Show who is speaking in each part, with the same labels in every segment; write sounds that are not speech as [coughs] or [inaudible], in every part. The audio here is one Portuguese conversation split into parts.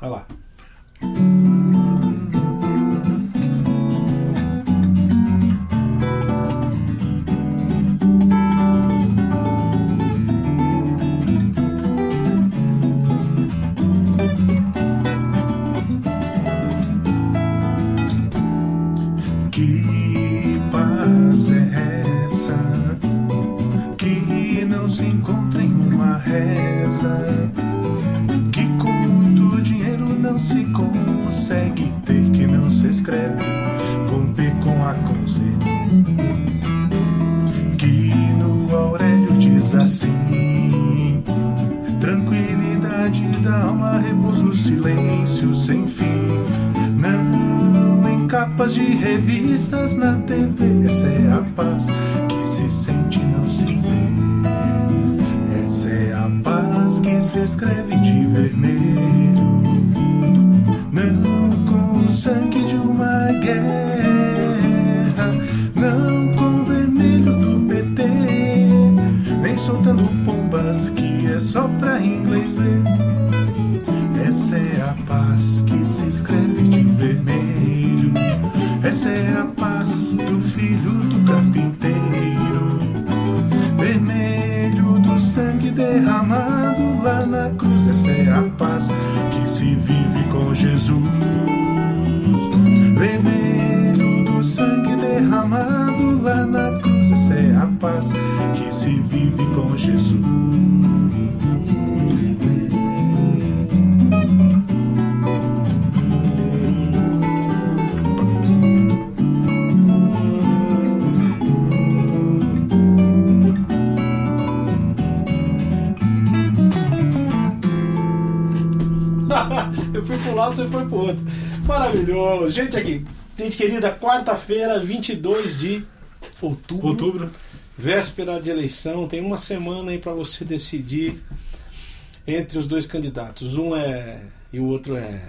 Speaker 1: Vai lá.
Speaker 2: Pra inglês ver.
Speaker 1: Gente, aqui, gente querida, quarta-feira, 22 de outubro.
Speaker 2: Outubro.
Speaker 1: Véspera de eleição. Tem uma semana aí pra você decidir entre os dois candidatos. Um é. e o outro é.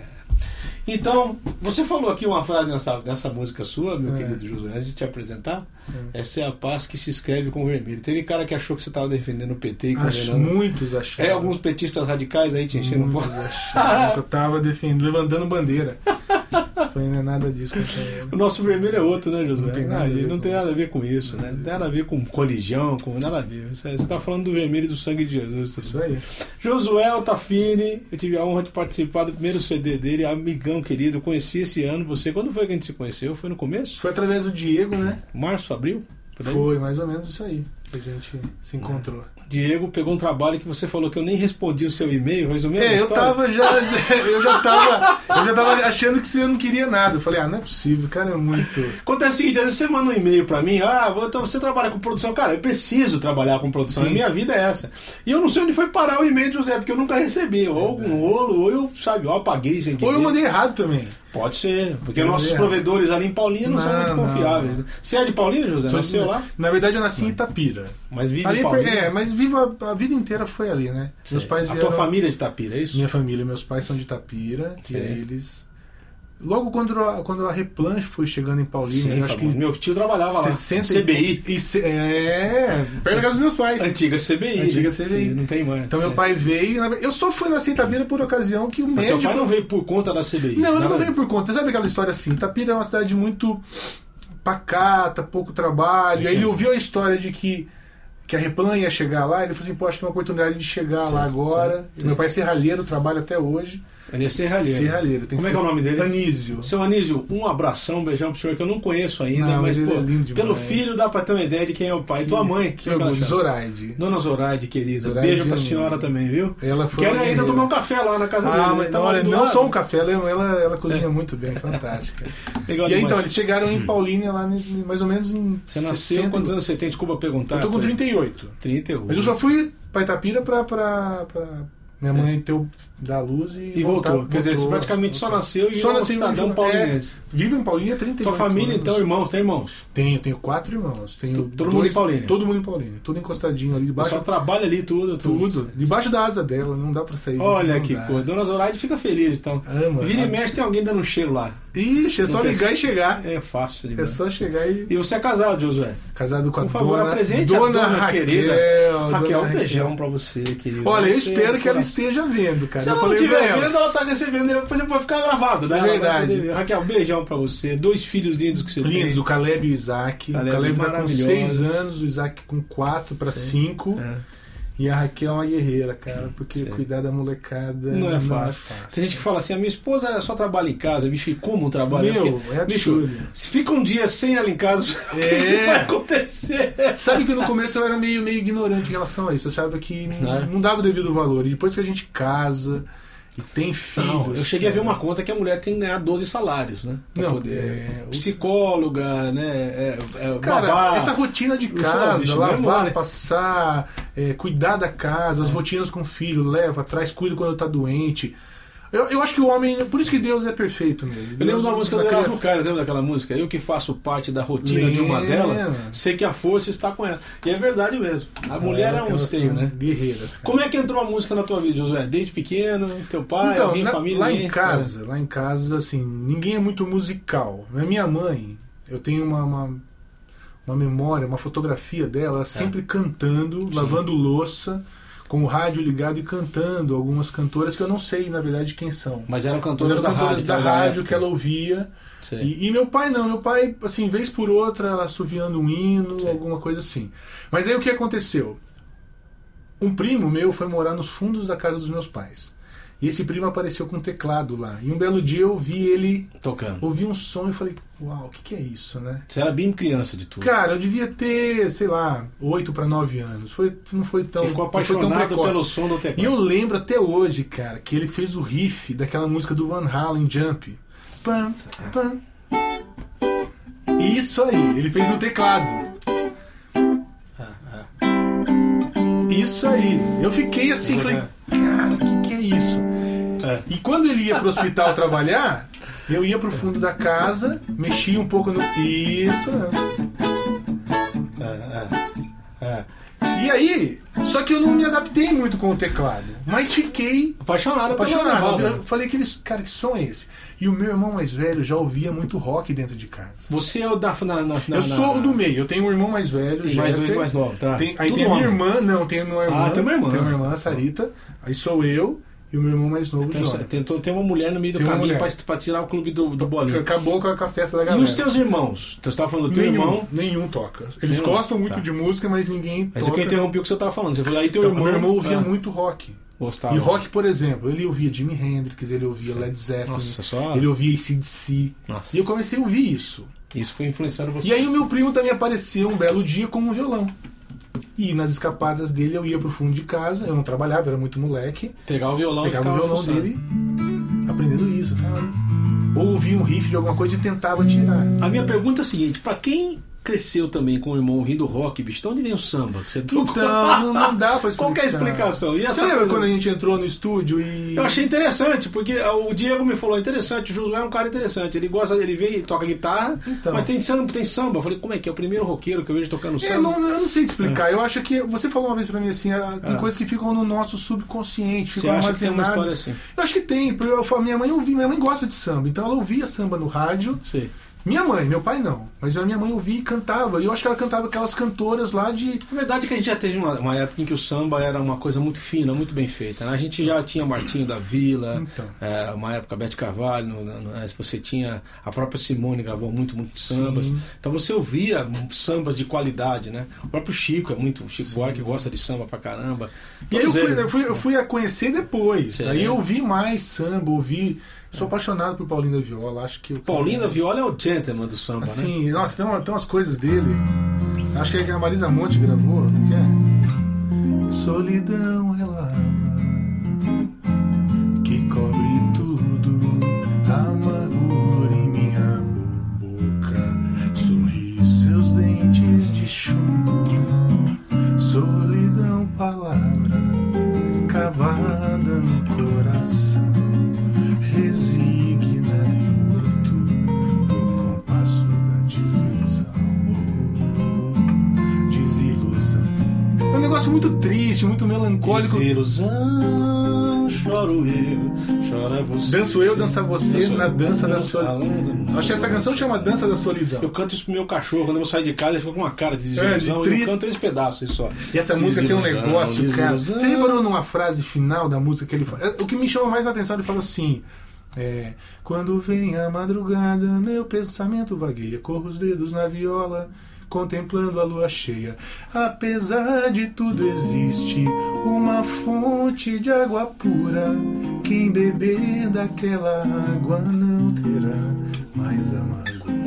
Speaker 1: Então, você falou aqui uma frase nessa, nessa música sua, meu
Speaker 2: É.
Speaker 1: querido Josué, antes de te apresentar. Essa é a paz que se escreve com vermelho. Teve cara que achou que você estava defendendo o PT e
Speaker 2: Acho
Speaker 1: condenando.
Speaker 2: muitos acharam.
Speaker 1: É alguns petistas radicais aí te enchendo um
Speaker 2: Muitos acharam [laughs] que eu tava defendendo, levantando bandeira. Foi não é nada disso ele.
Speaker 1: O nosso vermelho é outro, né, Josué?
Speaker 2: Não tem nada
Speaker 1: Ah,
Speaker 2: a ver
Speaker 1: não
Speaker 2: com
Speaker 1: tem nada a
Speaker 2: isso.
Speaker 1: ver com isso, né? Não tem nada a ver com religião, com nada a ver. Você está falando do vermelho e do sangue de Jesus. tá
Speaker 2: Isso aí.
Speaker 1: Josué Altafini, eu tive a honra de participar do primeiro CD dele, amigão querido. Eu conheci esse ano. Você, quando foi que a gente se conheceu? Foi no começo?
Speaker 2: Foi através do Diego, né?
Speaker 1: Março, abril? Por aí?
Speaker 2: Foi mais ou menos isso aí que a gente se encontrou.
Speaker 1: Diego pegou um trabalho que você falou que eu nem respondi o seu e-mail, resumindo
Speaker 2: É, eu tava já. [laughs] Eu já tava. Eu já tava achando que você não queria nada. Eu falei, ah, não é possível, cara é muito.
Speaker 1: Acontece o seguinte, às vezes você manda um e-mail pra mim, ah, então você trabalha com produção. Cara, eu preciso trabalhar com produção, minha vida é essa. E eu não sei onde foi parar o e-mail do José, porque eu nunca recebi. Ou algum rolo, ou eu, sabe, eu apaguei sem
Speaker 2: Ou eu mandei errado também.
Speaker 1: Pode ser, porque nossos provedores ali em Paulínia não, são
Speaker 2: Não,
Speaker 1: muito
Speaker 2: não,
Speaker 1: confiáveis.
Speaker 2: não.
Speaker 1: Você é de Paulínia, José? Nasceu lá?
Speaker 2: Na verdade, eu nasci em Itapira.
Speaker 1: Mas vive
Speaker 2: Ali, é, mas vivo a, a vida inteira foi ali, né? Meus pais
Speaker 1: A
Speaker 2: vieram,
Speaker 1: tua família é de Tapira, é isso?
Speaker 2: Minha família, meus pais são de Itapira. E
Speaker 1: Sei.
Speaker 2: aí eles. Logo quando a, quando a Replanche foi chegando em Paulínia,
Speaker 1: Sim,
Speaker 2: eu acho que.
Speaker 1: Meu tio trabalhava lá.
Speaker 2: 60 e-
Speaker 1: CBI.
Speaker 2: E, é, perto da casa dos meus pais.
Speaker 1: Antiga CBI.
Speaker 2: Antiga? CBI.
Speaker 1: Não tem mais.
Speaker 2: Então meu
Speaker 1: É.
Speaker 2: pai veio. Eu só fui na Itabira por ocasião que o
Speaker 1: Mas
Speaker 2: médico.
Speaker 1: teu pai não veio por conta da CBI.
Speaker 2: Não, ele não veio por conta. Sabe aquela história assim? Itapira é uma cidade muito pacata, pouco trabalho. Aí ele ouviu a história de que, que a Replan ia chegar lá. Ele falou assim: pô, acho que é uma oportunidade de chegar lá
Speaker 1: Certo,
Speaker 2: agora.
Speaker 1: certo.
Speaker 2: E meu pai é serralheiro, trabalha até hoje.
Speaker 1: Ele é serralheiro.
Speaker 2: Serralheiro. Tem
Speaker 1: Como é que é o nome dele?
Speaker 2: Anísio.
Speaker 1: Seu Anísio, um abração, um beijão pro senhor que eu não conheço ainda,
Speaker 2: Não,
Speaker 1: mas, pô,
Speaker 2: é lindo demais.
Speaker 1: pelo filho dá pra ter uma ideia de quem é o pai.
Speaker 2: Que-
Speaker 1: Tua mãe,
Speaker 2: Que
Speaker 1: é que
Speaker 2: orgulho. Zoraide.
Speaker 1: Dona Zoraide, querida.
Speaker 2: Zoraide
Speaker 1: Beijo pra
Speaker 2: Dionísio.
Speaker 1: senhora também, viu?
Speaker 2: Ela foi
Speaker 1: Quero ainda tomar um café lá na casa dele.
Speaker 2: Ah,
Speaker 1: ele
Speaker 2: mas
Speaker 1: lá
Speaker 2: olha, não
Speaker 1: lado.
Speaker 2: só um café, ela, ela, ela cozinha muito bem, fantástica. [laughs]
Speaker 1: Legal
Speaker 2: E aí
Speaker 1: demais.
Speaker 2: então, eles chegaram em Paulínia lá mais ou menos em.
Speaker 1: Você nasceu,
Speaker 2: 60.
Speaker 1: quantos anos você tem? Desculpa perguntar.
Speaker 2: Eu tô com
Speaker 1: Foi
Speaker 2: 38.
Speaker 1: 31.
Speaker 2: Mas eu só fui pra Itapira pra, pra, pra minha mãe ter o, dar luz e.
Speaker 1: E voltou.
Speaker 2: voltar-
Speaker 1: Quer dizer, você
Speaker 2: voltou,
Speaker 1: praticamente só
Speaker 2: voltou.
Speaker 1: nasceu e
Speaker 2: Só
Speaker 1: um
Speaker 2: nasci
Speaker 1: cidadão paulinense.
Speaker 2: É, vivo em Paulínia há 38
Speaker 1: Tua família,
Speaker 2: anos.
Speaker 1: então, irmãos, tem irmãos.
Speaker 2: Tenho, tenho quatro irmãos. Tenho
Speaker 1: todo mundo em Paulínia?
Speaker 2: Todo mundo em Paulínia. Tudo encostadinho ali debaixo.
Speaker 1: pessoal trabalha ali tudo.
Speaker 2: Tudo. Debaixo da asa dela, não dá pra sair.
Speaker 1: Olha que
Speaker 2: dá.
Speaker 1: coisa. Dona Zoraide fica feliz, então.
Speaker 2: Ama.
Speaker 1: Vira e mexe, tem alguém dando um cheiro lá.
Speaker 2: Ixi, é só ligar
Speaker 1: pensa-
Speaker 2: e chegar.
Speaker 1: É fácil
Speaker 2: É
Speaker 1: demais.
Speaker 2: só chegar e.
Speaker 1: E você é casado, Josué?
Speaker 2: Casado com a
Speaker 1: Por favor,
Speaker 2: dona,
Speaker 1: apresente a
Speaker 2: dona,
Speaker 1: dona
Speaker 2: Raquel.
Speaker 1: querida.
Speaker 2: dona
Speaker 1: Raquel, um beijão pra você, querido.
Speaker 2: Olha, eu
Speaker 1: é
Speaker 2: espero que ela esteja vendo, cara. Eu
Speaker 1: ela não
Speaker 2: falei pra
Speaker 1: estiver vendo, ela tá recebendo, depois vai ficar gravado, né?
Speaker 2: É verdade.
Speaker 1: Raquel, um beijão pra você. Dois filhos lindos que você
Speaker 2: Lindos,
Speaker 1: tem.
Speaker 2: o Caleb e o Isaac.
Speaker 1: Caleb
Speaker 2: o Caleb tá com. 6 anos, o Isaac com 4 para 5.
Speaker 1: É.
Speaker 2: E a Raquel é uma guerreira, cara, porque
Speaker 1: Sim.
Speaker 2: cuidar da molecada
Speaker 1: Não é fácil. Tem gente que fala assim: a minha esposa só trabalha em casa, bicho, e como trabalha?
Speaker 2: Meu,
Speaker 1: Porque,
Speaker 2: é
Speaker 1: bicho,
Speaker 2: absurdo.
Speaker 1: se fica um dia sem ela em casa, [laughs] o que
Speaker 2: É.
Speaker 1: isso vai acontecer?
Speaker 2: Sabe que no começo eu era meio, meio ignorante em relação a isso. Eu achava que
Speaker 1: Não é?
Speaker 2: não dava o devido valor. E depois que a gente casa e tem filhos.
Speaker 1: Não, eu cheguei a ver
Speaker 2: cara,
Speaker 1: uma conta que a mulher tem que ganhar 12 salários, né? Pra
Speaker 2: Não,
Speaker 1: poder.
Speaker 2: é,
Speaker 1: Psicóloga, né? É, é,
Speaker 2: Cara,
Speaker 1: babá.
Speaker 2: essa rotina de
Speaker 1: Eu
Speaker 2: casa,
Speaker 1: bicho,
Speaker 2: lavar,
Speaker 1: memória.
Speaker 2: passar, é, cuidar da casa, as rotinas com o filho, leva, traz, cuida quando tá doente. Eu, eu acho que o homem. Por isso que Deus é perfeito mesmo.
Speaker 1: Eu lembro da música do Erasmo Carlos, lembra daquela música? Eu que faço parte da rotina de uma delas, sei que a força está com ela. E é verdade mesmo. A mulher é um
Speaker 2: elas
Speaker 1: esteio,
Speaker 2: são
Speaker 1: né?
Speaker 2: Guerreiras. cara.
Speaker 1: Como é que entrou a música na tua vida, Josué? Desde pequeno, teu pai,
Speaker 2: Então,
Speaker 1: alguém,
Speaker 2: na-
Speaker 1: família?
Speaker 2: lá
Speaker 1: ninguém?
Speaker 2: em casa, lá em casa, assim, ninguém é muito musical. A minha mãe, eu tenho uma, uma, uma memória, uma fotografia dela ela sempre cantando,
Speaker 1: É. Sim.
Speaker 2: lavando louça, com o rádio ligado e cantando algumas cantoras que eu não sei, na verdade, quem são.
Speaker 1: Mas eram
Speaker 2: Mas
Speaker 1: cantoras
Speaker 2: eram
Speaker 1: da
Speaker 2: cantoras
Speaker 1: rádio.
Speaker 2: da
Speaker 1: daquela
Speaker 2: rádio que ela ouvia. E, e meu pai não, meu pai, assim, vez por outra, assoviando um hino,
Speaker 1: Sim.
Speaker 2: alguma coisa assim. Mas aí o que aconteceu? Um primo meu foi morar nos fundos da casa dos meus pais. E esse primo apareceu com um teclado lá. E um belo dia eu vi ele,
Speaker 1: Tocando.
Speaker 2: ouvi um som e falei, uau, o que, que é isso, né?
Speaker 1: Você era bem criança de tudo.
Speaker 2: Cara, eu devia ter, sei lá, 8 para 9 anos. Foi, não foi tão.
Speaker 1: Ficou
Speaker 2: foi tão
Speaker 1: apaixonado pelo som do teclado.
Speaker 2: E eu lembro até hoje, cara, que ele fez o riff daquela música do Van Halen, Jump. Pam, pam. Isso aí, ele fez no teclado.
Speaker 1: Ah, ah.
Speaker 2: Isso aí. Eu fiquei assim, falei, cara, o que, que é isso?
Speaker 1: É.
Speaker 2: E quando ele ia pro hospital trabalhar, eu ia pro fundo da casa, mexia um pouco no. Isso.
Speaker 1: Ah, ah, ah.
Speaker 2: E aí, só que eu não me adaptei muito com o teclado. Mas fiquei
Speaker 1: Apaixonado,
Speaker 2: apaixonado. Eu falei que eles, cara, que som é esse? E o meu irmão mais velho já ouvia muito rock dentro de casa.
Speaker 1: Você é o da. Na, na, na,
Speaker 2: eu sou o do meio, eu tenho um irmão mais velho,
Speaker 1: E mais dois mais novos, tá?
Speaker 2: Tem, aí
Speaker 1: Tudo
Speaker 2: tem a minha irmã, não, tem a minha irmã.
Speaker 1: Ah, tem uma irmã.
Speaker 2: Tem uma irmã, a Sarita. Aí sou eu e o meu irmão mais novo, Jonathan.
Speaker 1: tem, tem uma mulher no meio do
Speaker 2: Tem
Speaker 1: caminho pra, pra tirar o clube do, do bolinho.
Speaker 2: Acabou com a, com a festa da
Speaker 1: E
Speaker 2: galera.
Speaker 1: os teus irmãos? Você estava falando do teu
Speaker 2: nenhum,
Speaker 1: irmão.
Speaker 2: nenhum toca. Eles
Speaker 1: Nenhum?
Speaker 2: gostam muito
Speaker 1: Tá.
Speaker 2: de música, mas ninguém
Speaker 1: Mas
Speaker 2: toca.
Speaker 1: eu interrompi o que você estava falando. Você falou aí teu
Speaker 2: Então,
Speaker 1: irmão.
Speaker 2: meu irmão ouvia
Speaker 1: ah,
Speaker 2: muito rock.
Speaker 1: Gostava.
Speaker 2: E rock, por exemplo, ele ouvia Jimi Hendrix, ele ouvia Led Zeppelin,
Speaker 1: Nossa, só.
Speaker 2: ele ouvia ACDC.
Speaker 1: Nossa.
Speaker 2: E eu comecei a ouvir isso.
Speaker 1: Isso foi influenciando você.
Speaker 2: E aí o meu primo também apareceu um belo dia com um violão. E nas escapadas dele eu ia pro fundo de casa, eu não trabalhava, era muito moleque.
Speaker 1: Pegar o violão
Speaker 2: Pegava o violão
Speaker 1: fuçando.
Speaker 2: dele, aprendendo isso, tá? Ou ouvia um riff de alguma coisa e tentava tirar.
Speaker 1: A minha pergunta é a seguinte: pra quem cresceu também com o irmão ouvindo rock, bicho, de onde vem o samba? Que você tocou?
Speaker 2: Então, não, não dá pra explicar. [laughs]
Speaker 1: Qual é a explicação? E essa
Speaker 2: Você lembra
Speaker 1: coisa-
Speaker 2: quando a gente entrou no estúdio e.
Speaker 1: Eu achei interessante, porque o Diego me falou interessante, o Josué é um cara interessante. Ele gosta, ele vem e toca guitarra,
Speaker 2: Então.
Speaker 1: mas tem samba, tem samba. Eu falei, como é que é? O primeiro roqueiro que eu vejo tocando samba.
Speaker 2: É, não, eu não sei te explicar. Eu acho que. Você falou uma vez pra mim assim: ah, tem
Speaker 1: Ah.
Speaker 2: coisas que ficam no nosso subconsciente, ficam
Speaker 1: acha uma história assim?
Speaker 2: Eu acho que tem, porque eu, minha mãe ouvia, minha mãe gosta de samba, então ela ouvia samba no rádio.
Speaker 1: Sei.
Speaker 2: Minha mãe, meu pai não, mas a minha mãe ouvia e cantava. E eu acho que ela cantava aquelas cantoras lá de.
Speaker 1: A verdade é que a gente já teve uma, uma época em que o samba era uma coisa muito fina, muito bem feita. né? A gente já tinha Martinho da Vila,
Speaker 2: Então.
Speaker 1: é, uma época Bete Carvalho, no- no- né? você tinha a própria Simone gravou muito, muito sambas.
Speaker 2: Sim.
Speaker 1: Então você ouvia sambas de qualidade, né? O próprio Chico é muito, o Chico. Buarque gosta de samba pra caramba.
Speaker 2: E aí eu fui,
Speaker 1: eles,
Speaker 2: eu fui, eu fui a conhecer depois.
Speaker 1: Sim.
Speaker 2: Aí eu ouvi mais samba, ouvi. Sou apaixonado por Paulinho da Viola, acho que.
Speaker 1: Paulinho da Viola é o gentleman do samba, né?
Speaker 2: Assim, nossa, tem, uma- tem umas coisas dele. Acho que é que a Marisa Monte gravou, não é? Solidão é lava que cobre tudo, amargura em minha boca, sorri seus dentes de chumbo, solidão, palavra cavada muito triste, muito melancólico.
Speaker 1: Desilusão choro eu, chora você.
Speaker 2: Danço eu, dança você
Speaker 1: Danço
Speaker 2: na
Speaker 1: eu,
Speaker 2: dança da solidão. Acho que essa canção chama Dança da Solidão.
Speaker 1: Eu canto isso pro meu cachorro, quando eu saio de casa, ele fica com uma cara de desilusão
Speaker 2: É, de
Speaker 1: eu canto esse pedaço só.
Speaker 2: E essa música tem um negócio, cara. Você reparou numa frase final da música que ele fala? O que me chama mais a atenção, ele fala assim. é, Quando vem a madrugada, meu pensamento vagueia, corro os dedos na viola, contemplando a lua cheia. Apesar de tudo, existe uma fonte de água pura. Quem beber daquela água não terá mais amargura.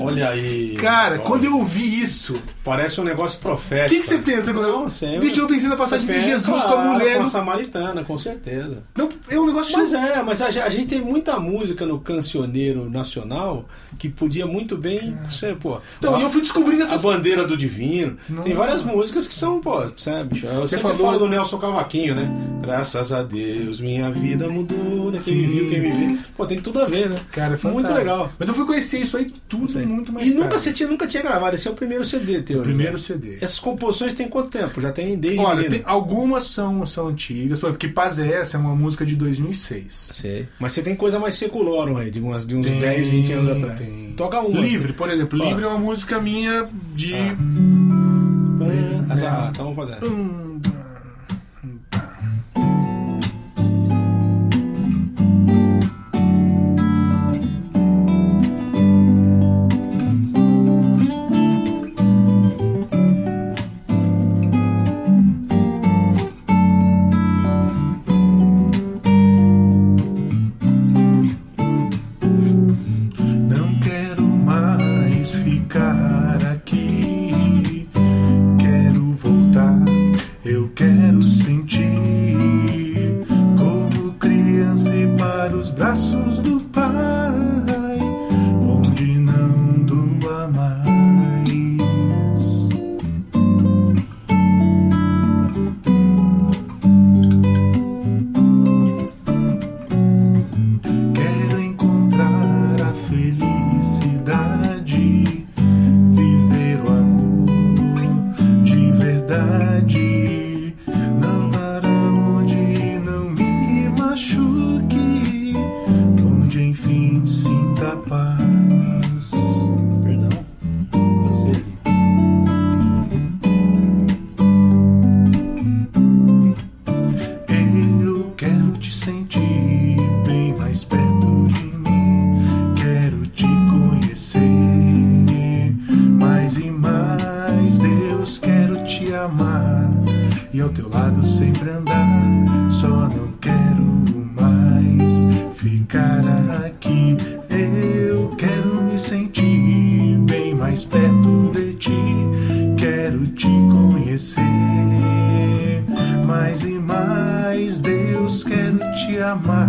Speaker 1: Olha aí.
Speaker 2: Cara,
Speaker 1: Olha.
Speaker 2: quando eu ouvi isso,
Speaker 1: Parece um negócio
Speaker 2: o
Speaker 1: profético.
Speaker 2: que, que você pensa? eu-
Speaker 1: Não, sempre.
Speaker 2: Vixe, eu pensei na passagem de Jesus com a mulher.
Speaker 1: Com a samaritana, com certeza.
Speaker 2: Não, é um negócio.
Speaker 1: Mas é, mas a, a gente tem muita música no cancioneiro nacional que podia muito bem ser, pô.
Speaker 2: Então,
Speaker 1: a,
Speaker 2: e eu fui descobrindo
Speaker 1: a
Speaker 2: essas
Speaker 1: bandeira do divino. Tem
Speaker 2: Nossa.
Speaker 1: várias músicas que são, pô, sabe? bicho? Eu
Speaker 2: Você falou-
Speaker 1: falo do Nelson Cavaquinho, né? Graças a Deus, minha vida mudou, né? Quem me viu, quem me viu. Pô, tem tudo a ver, né?
Speaker 2: Cara, é
Speaker 1: muito legal.
Speaker 2: Mas eu fui conhecer isso aí tudo
Speaker 1: Sei.
Speaker 2: Muito mais
Speaker 1: E nunca
Speaker 2: tarde.
Speaker 1: você tinha, nunca tinha gravado, esse é o primeiro CD teu.
Speaker 2: O
Speaker 1: né?
Speaker 2: primeiro CD.
Speaker 1: Essas composições tem quanto tempo? Já tem desde
Speaker 2: Olha, tem- algumas são, são antigas, porque Paz é essa é uma música de 2006.
Speaker 1: Sei. Mas você tem coisa mais secular aí, de, umas, de uns
Speaker 2: Tem,
Speaker 1: 10, 20 anos atrás.
Speaker 2: tem.
Speaker 1: Toca uma.
Speaker 2: Livre, por exemplo. Livre é uma música minha de.
Speaker 1: Ah, ah, tá, vamos fazer.
Speaker 2: Hum, conhecer mais e mais. Deus, quero te amar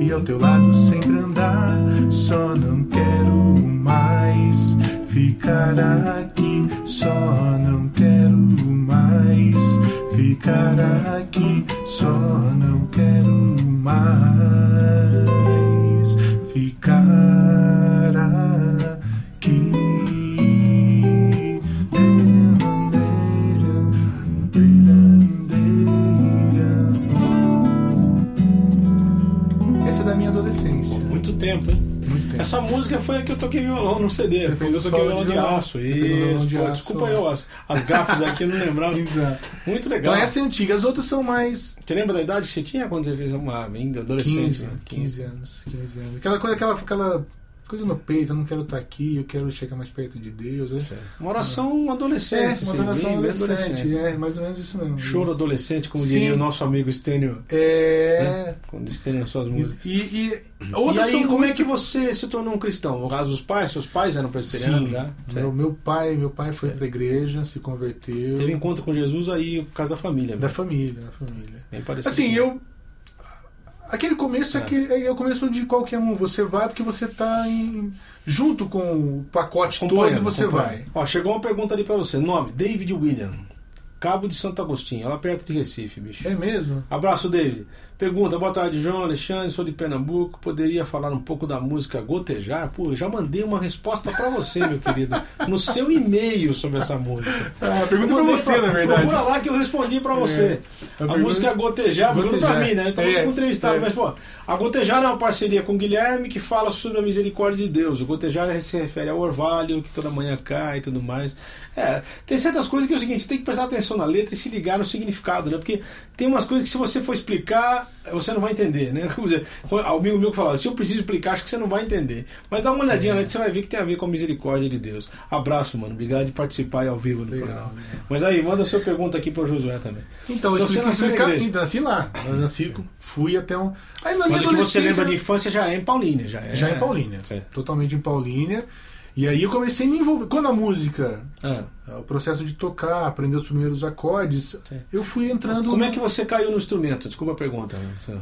Speaker 2: e ao teu lado sempre andar. Só não quero mais ficar aqui. Só não quero mais ficar aqui. Só não quero mais
Speaker 1: tempo, hein?
Speaker 2: Muito tempo.
Speaker 1: Essa música foi a que eu toquei violão no CD.
Speaker 2: Você fez
Speaker 1: eu toquei violão
Speaker 2: de
Speaker 1: aço.
Speaker 2: Você fez o violão
Speaker 1: Isso,
Speaker 2: de
Speaker 1: pô,
Speaker 2: aço.
Speaker 1: desculpa eu, as, as gafas daqui eu não lembrava. [laughs] Muito legal.
Speaker 2: Então essa é antiga, as outras são mais
Speaker 1: Você lembra da idade que você tinha quando você fez uma ainda
Speaker 2: 15,
Speaker 1: adolescente? né?
Speaker 2: 15 anos, 15 anos. Aquela coisa, aquela, aquela coisa no peito, eu não quero estar aqui, eu quero chegar mais perto de Deus.
Speaker 1: Certo. Uma oração
Speaker 2: É,
Speaker 1: adolescente.
Speaker 2: uma
Speaker 1: assim,
Speaker 2: adoração
Speaker 1: bem- bem
Speaker 2: adolescente, é, mais ou menos isso mesmo.
Speaker 1: Choro adolescente, como
Speaker 2: Sim.
Speaker 1: diria o nosso amigo Stênio.
Speaker 2: É.
Speaker 1: Né? Quando Stênio nas suas
Speaker 2: E,
Speaker 1: músicas.
Speaker 2: e, e
Speaker 1: E
Speaker 2: outras
Speaker 1: aí,
Speaker 2: são
Speaker 1: como é que você se tornou um cristão? No caso dos pais, seus pais eram presbiterianos já?
Speaker 2: meu, meu pai, meu pai foi pra igreja, se converteu.
Speaker 1: Teve encontro com Jesus aí por causa da família.
Speaker 2: Da
Speaker 1: né?
Speaker 2: família, da família.
Speaker 1: Bem parecido.
Speaker 2: Assim, eu. Aquele começo é,
Speaker 1: É.
Speaker 2: aquele, é o começo de qualquer um. Você vai porque você tá em, junto com o pacote todo e você vai.
Speaker 1: Ó, chegou uma pergunta ali pra você. Nome: David William. Cabo de Santo Agostinho, lá perto de Recife, bicho.
Speaker 2: É mesmo?
Speaker 1: Abraço, David. Pergunta, boa tarde, João Alexandre, sou de Pernambuco. Poderia falar um pouco da música Gotejar? Pô, eu já mandei uma resposta pra você, meu querido, no seu e-mail sobre essa música.
Speaker 2: Ah, pergunta pra
Speaker 1: mandei
Speaker 2: você, na verdade.
Speaker 1: Procura lá que eu respondi pra você.
Speaker 2: A
Speaker 1: A,
Speaker 2: pergunta-
Speaker 1: música é Gotejar, pergunta pra
Speaker 2: Gotejar.
Speaker 1: mim, né? Então
Speaker 2: É,
Speaker 1: entrevistado,
Speaker 2: é.
Speaker 1: mas pô, a Gotejar é uma parceria com o Guilherme que fala sobre a misericórdia de Deus. O Gotejar se refere ao orvalho que toda manhã cai e tudo mais. É, tem certas coisas que é o seguinte, você tem que prestar atenção na letra e se ligar no significado, né? Porque tem umas coisas que se você for explicar, você não vai entender, né? Um amigo meu que falava, se eu preciso explicar, acho que você não vai entender. Mas dá uma olhadinha lá que você vai ver que tem a ver com a misericórdia de Deus. Abraço, mano. Obrigado de participar ao vivo no
Speaker 2: Legal,
Speaker 1: programa. Mas aí, manda a sua pergunta aqui pro Josué também.
Speaker 2: Então, eu
Speaker 1: Você
Speaker 2: expliquei,
Speaker 1: nasceu na
Speaker 2: explicar, então, nasci lá. Eu nasci, fui até um. Aí na minha
Speaker 1: Mas o que você lembra de infância já é em Paulínia, já é.
Speaker 2: Já em Paulínia.
Speaker 1: Certo.
Speaker 2: Totalmente em Paulínia. E aí eu comecei a me envolver. Quando a música,
Speaker 1: Ah,
Speaker 2: o processo de tocar, aprender os primeiros acordes,
Speaker 1: Sim.
Speaker 2: eu fui entrando.
Speaker 1: Como é que você caiu no instrumento? Desculpa a pergunta. né?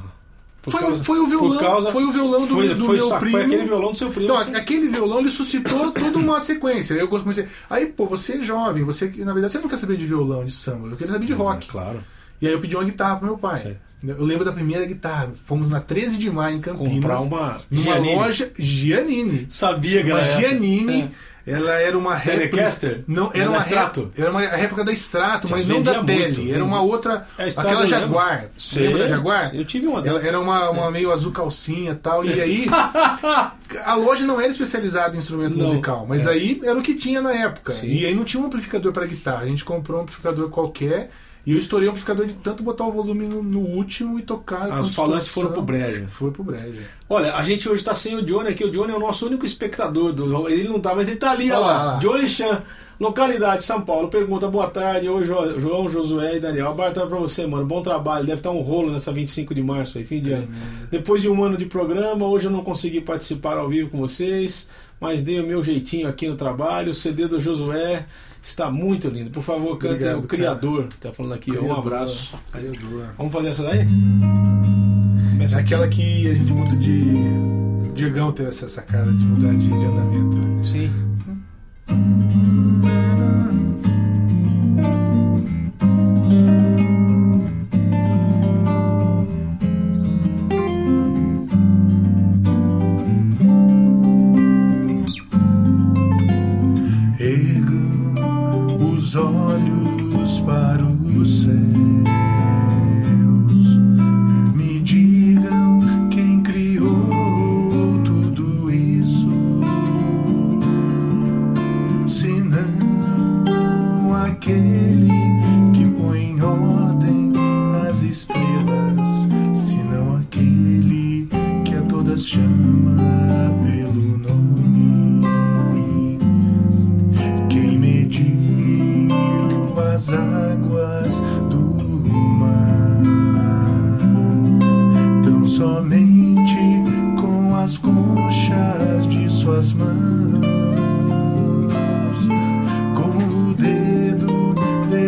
Speaker 1: Por
Speaker 2: Foi, o-
Speaker 1: causa-
Speaker 2: foi o violão,
Speaker 1: causa-
Speaker 2: foi o violão do,
Speaker 1: foi,
Speaker 2: do
Speaker 1: foi
Speaker 2: meu
Speaker 1: só-
Speaker 2: primo.
Speaker 1: foi aquele violão do seu primo.
Speaker 2: Então,
Speaker 1: assim.
Speaker 2: aquele violão ele suscitou toda uma sequência. Eu comecei. Aí, pô, você é jovem, você que na verdade você não quer saber de violão, de samba, eu queria saber de rock.
Speaker 1: Claro.
Speaker 2: E aí eu pedi uma guitarra pro meu pai.
Speaker 1: Certo.
Speaker 2: Eu lembro da primeira guitarra. Fomos na 13 de maio em Campinas.
Speaker 1: Comprar uma
Speaker 2: numa
Speaker 1: Giannini.
Speaker 2: loja Giannini.
Speaker 1: Sabia que
Speaker 2: Uma. Giannini.
Speaker 1: É.
Speaker 2: Ela era uma.
Speaker 1: Telecaster?
Speaker 2: Não,
Speaker 1: Era
Speaker 2: era uma
Speaker 1: Strato?
Speaker 2: Era uma réplica da Strato, mas não da Tele. Era uma outra.
Speaker 1: É,
Speaker 2: aquela. Jaguar.
Speaker 1: Sei.
Speaker 2: Lembra da Jaguar?
Speaker 1: Eu tive uma
Speaker 2: Ela
Speaker 1: dessas.
Speaker 2: era uma, uma meio azul calcinha e tal. E aí. [laughs] a loja não era especializada em instrumento
Speaker 1: Não,
Speaker 2: musical, mas
Speaker 1: é.
Speaker 2: aí era o que tinha na época.
Speaker 1: Sim.
Speaker 2: E aí não tinha um amplificador para guitarra. A gente comprou um amplificador qualquer. E eu estourei o amplificador de tanto botar o volume no, no último e tocar.
Speaker 1: Os falantes foram pro brejo.
Speaker 2: Foi pro brejo.
Speaker 1: Olha, a gente hoje tá sem o Johnny aqui. O Johnny é o nosso único espectador. Do, ele não tá, mas ele tá ali,
Speaker 2: Olha lá,
Speaker 1: lá. Johnny Chan, localidade São Paulo. Pergunta, boa tarde. Oi, Jo- João, Josué e Daniel. Tarde pra você, mano. Bom trabalho. Deve estar um rolo nessa 25 de março aí, fim de ano. Depois de um ano de programa, hoje eu não consegui participar ao vivo com vocês, mas dei o meu jeitinho aqui no trabalho. O CD do Josué está muito lindo. Por favor, cante
Speaker 2: Obrigado,
Speaker 1: o
Speaker 2: cara.
Speaker 1: Criador. Tá falando aqui. um
Speaker 2: Criador,
Speaker 1: abraço.
Speaker 2: Criador.
Speaker 1: Vamos fazer essa daí?
Speaker 2: É
Speaker 1: Essa aqui.
Speaker 2: aquela que a gente muda de. Diegão teve essa sacada de mudar de, de andamento.
Speaker 1: Sim.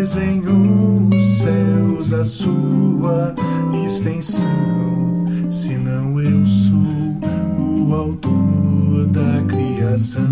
Speaker 2: Desenhou os céus a sua extensão, senão eu sou o autor da criação.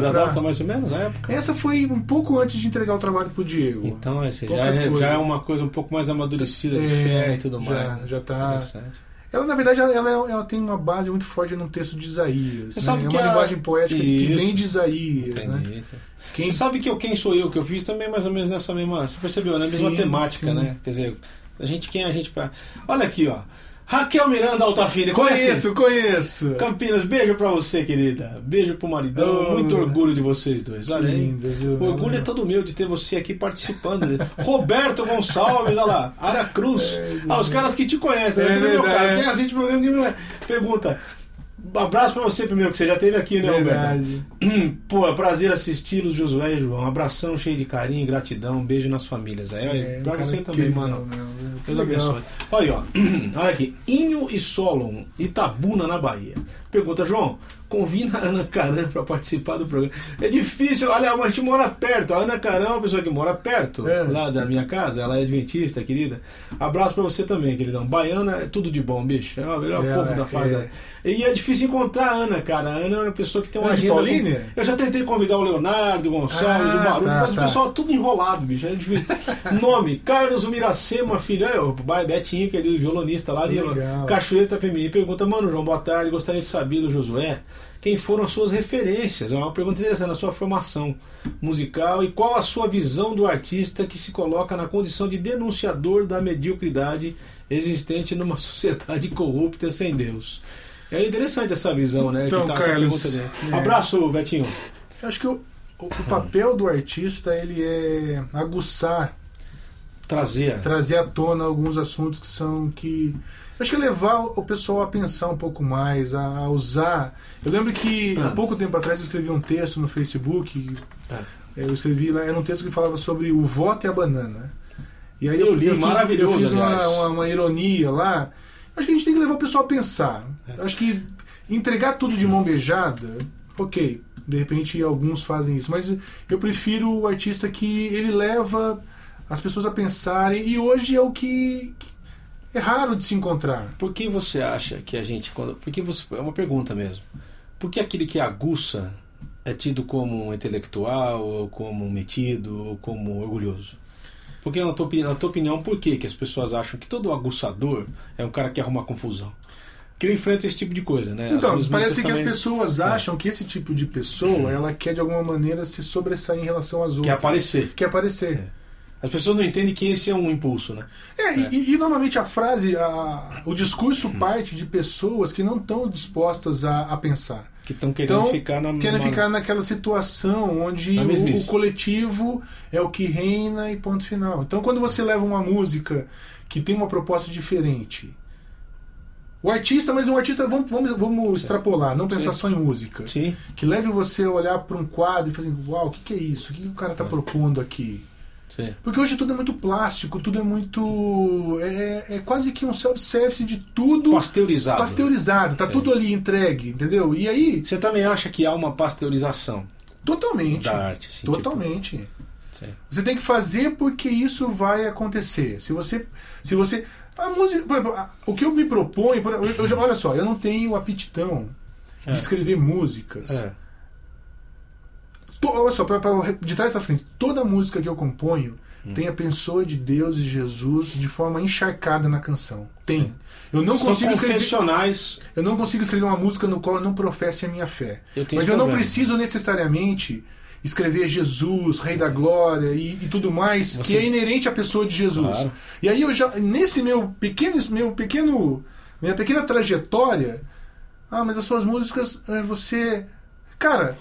Speaker 1: Lembra da data mais ou menos? A época?
Speaker 2: Essa foi um pouco antes de entregar o trabalho pro Diego.
Speaker 1: Então, esse já,
Speaker 2: Pouca
Speaker 1: é, já é uma coisa um pouco mais amadurecida de
Speaker 2: É,
Speaker 1: fé e tudo
Speaker 2: já-
Speaker 1: mais.
Speaker 2: já tá-
Speaker 1: Interessante.
Speaker 2: Ela, na verdade, ela, ela, tem uma base muito forte num texto de Isaías.
Speaker 1: Você
Speaker 2: né?
Speaker 1: sabe
Speaker 2: É
Speaker 1: que
Speaker 2: uma
Speaker 1: a-
Speaker 2: linguagem poética que
Speaker 1: Isso.
Speaker 2: vem de Isaías. Né? Quem
Speaker 1: Você sabe que o Quem Sou Eu que eu fiz também é mais ou menos nessa mesma. Você percebeu, né? Mesma
Speaker 2: Sim,
Speaker 1: temática,
Speaker 2: sim.
Speaker 1: né? Quer dizer, a gente, quem é a gente. Olha aqui, ó. Raquel Miranda Altafine, conhece?
Speaker 2: Conheço, conheço.
Speaker 1: Campinas, beijo pra você, querida. Beijo pro maridão.
Speaker 2: Oh,
Speaker 1: Muito orgulho de vocês dois. Olha aí.
Speaker 2: linda, viu?
Speaker 1: O orgulho é todo meu de ter você aqui participando. [laughs] Roberto Gonçalves, olha lá. Ara Cruz. Ah, os caras que te conhecem.
Speaker 2: É
Speaker 1: né? meu cara. Quem assiste o programa pergunta. Abraço pra você primeiro, que você já esteve aqui, né, Roberto?
Speaker 2: Verdade. [clears throat]
Speaker 1: Pô, é prazer assisti-los, Josué e João. Um abração cheio de carinho, gratidão, um beijo nas famílias. Aí,
Speaker 2: É,
Speaker 1: pra você também, mano.
Speaker 2: meu.
Speaker 1: Deus abençoe. Olha aí, ó. [clears throat] Olha aqui. Inho e Solon, Itabuna, na Bahia. Pergunta, João, convida a Ana Caran para participar do programa. É difícil, olha, a gente mora perto. A Ana Caran é uma pessoa que mora perto,
Speaker 2: É.
Speaker 1: lá da minha casa. Ela é adventista, querida. Abraço pra você também, queridão. Baiana é tudo de bom, bicho. É o melhor
Speaker 2: É,
Speaker 1: povo
Speaker 2: é,
Speaker 1: da face.
Speaker 2: é.
Speaker 1: E é difícil encontrar a Ana, cara. A Ana é uma pessoa que tem uma
Speaker 2: de
Speaker 1: agenda.
Speaker 2: Paulínia?
Speaker 1: Eu já tentei convidar o Leonardo, o Gonçalves,
Speaker 2: Ah,
Speaker 1: o Barulho,
Speaker 2: tá,
Speaker 1: mas
Speaker 2: tá.
Speaker 1: o pessoal tudo enrolado, bicho. É difícil. [laughs] Nome: Carlos Miracema, filho. É, o Betinho, querido violonista lá de. Cachoeira Itapemirim. Pergunta, mano, João, boa tarde. Gostaria de saber do Josué quem foram as suas referências. É uma pergunta interessante na sua formação musical e qual a sua visão do artista que se coloca na condição de denunciador da mediocridade existente numa [laughs] sociedade corrupta sem Deus. É interessante essa visão, né?
Speaker 2: Então,
Speaker 1: que tá essa
Speaker 2: Carlos, é.
Speaker 1: Abraço, Betinho.
Speaker 2: Eu acho que o, o- o papel do artista ele é aguçar,
Speaker 1: Trazer.
Speaker 2: trazer à tona alguns assuntos que são que eu acho que é levar o pessoal a pensar um pouco mais, a, a usar. Eu lembro que
Speaker 1: Ah.
Speaker 2: há pouco tempo atrás eu escrevi um texto no Facebook.
Speaker 1: Ah.
Speaker 2: Eu escrevi lá, era um texto que falava sobre o voto e a banana. E aí
Speaker 1: Eu li,
Speaker 2: fiz-
Speaker 1: maravilhoso,
Speaker 2: Eu fiz uma, uma- uma ironia lá. Acho que a gente tem que levar o pessoal a pensar.
Speaker 1: É.
Speaker 2: Acho que entregar tudo de mão beijada, ok. De repente alguns fazem isso, mas eu prefiro o artista que ele leva as pessoas a pensarem e hoje é o que que é raro de se encontrar.
Speaker 1: Por que você acha que a gente. Quando, por que você, é uma pergunta mesmo. Por que aquele que aguça é tido como um intelectual, ou como um metido, ou como orgulhoso? Porque, na tua, na tua opinião, por que, que as pessoas acham que todo aguçador é um cara que arruma confusão? Que ele enfrenta esse tipo de coisa, né?
Speaker 2: Então, parece que as pessoas acham que esse tipo de pessoa, ela quer de alguma maneira se sobressair em relação às outras.
Speaker 1: Quer aparecer.
Speaker 2: Quer aparecer.
Speaker 1: As pessoas não entendem que esse é um impulso, né?
Speaker 2: É, E, e normalmente a frase, a- o discurso parte de pessoas que não estão dispostas a, a pensar.
Speaker 1: Que estão querendo
Speaker 2: Então,
Speaker 1: ficar na.
Speaker 2: querem
Speaker 1: na-
Speaker 2: ficar naquela situação onde o, o coletivo é o que reina e ponto final. Então, quando você leva uma música que tem uma proposta diferente, o artista, mas um artista, vamos, vamos, vamos extrapolar, não pensar
Speaker 1: Sim.
Speaker 2: só em música.
Speaker 1: Sim.
Speaker 2: Que leve você a olhar para um quadro e fazer, uau, o que, que é isso? O que, que o cara está propondo aqui?
Speaker 1: Sim.
Speaker 2: Porque hoje tudo é muito plástico, tudo é muito. É, é quase que um self-service de tudo
Speaker 1: Pasteurizado.
Speaker 2: pasteurizado, tá
Speaker 1: Sim.
Speaker 2: tudo ali entregue, entendeu? E aí,
Speaker 1: Você também acha que há uma pasteurização
Speaker 2: totalmente.
Speaker 1: da arte? assim,
Speaker 2: Totalmente.
Speaker 1: tipo.
Speaker 2: Você tem que fazer porque isso vai acontecer. Se você. Se você. A música. por exemplo, a- O que eu me proponho. Eu, já- olha só, eu não tenho aptidão
Speaker 1: É.
Speaker 2: de escrever músicas.
Speaker 1: É.
Speaker 2: To- olha só, pra- pra- de trás pra frente, toda música que eu componho
Speaker 1: Hum.
Speaker 2: tem a pessoa de Deus e Jesus de forma encharcada na canção. Tem.
Speaker 1: Sim.
Speaker 2: Eu não
Speaker 1: São
Speaker 2: consigo escrever.
Speaker 1: confessionais.
Speaker 2: Eu não consigo escrever uma música no qual eu não professe a minha fé.
Speaker 1: Eu
Speaker 2: Mas eu não
Speaker 1: problema.
Speaker 2: preciso necessariamente escrever Jesus, Rei da Glória e, e tudo mais
Speaker 1: Você-
Speaker 2: que é inerente à pessoa de Jesus.
Speaker 1: Claro.
Speaker 2: E aí eu já nesse meu pequeno meu pequeno minha pequena trajetória, ah, mas as suas músicas eh, você, cara,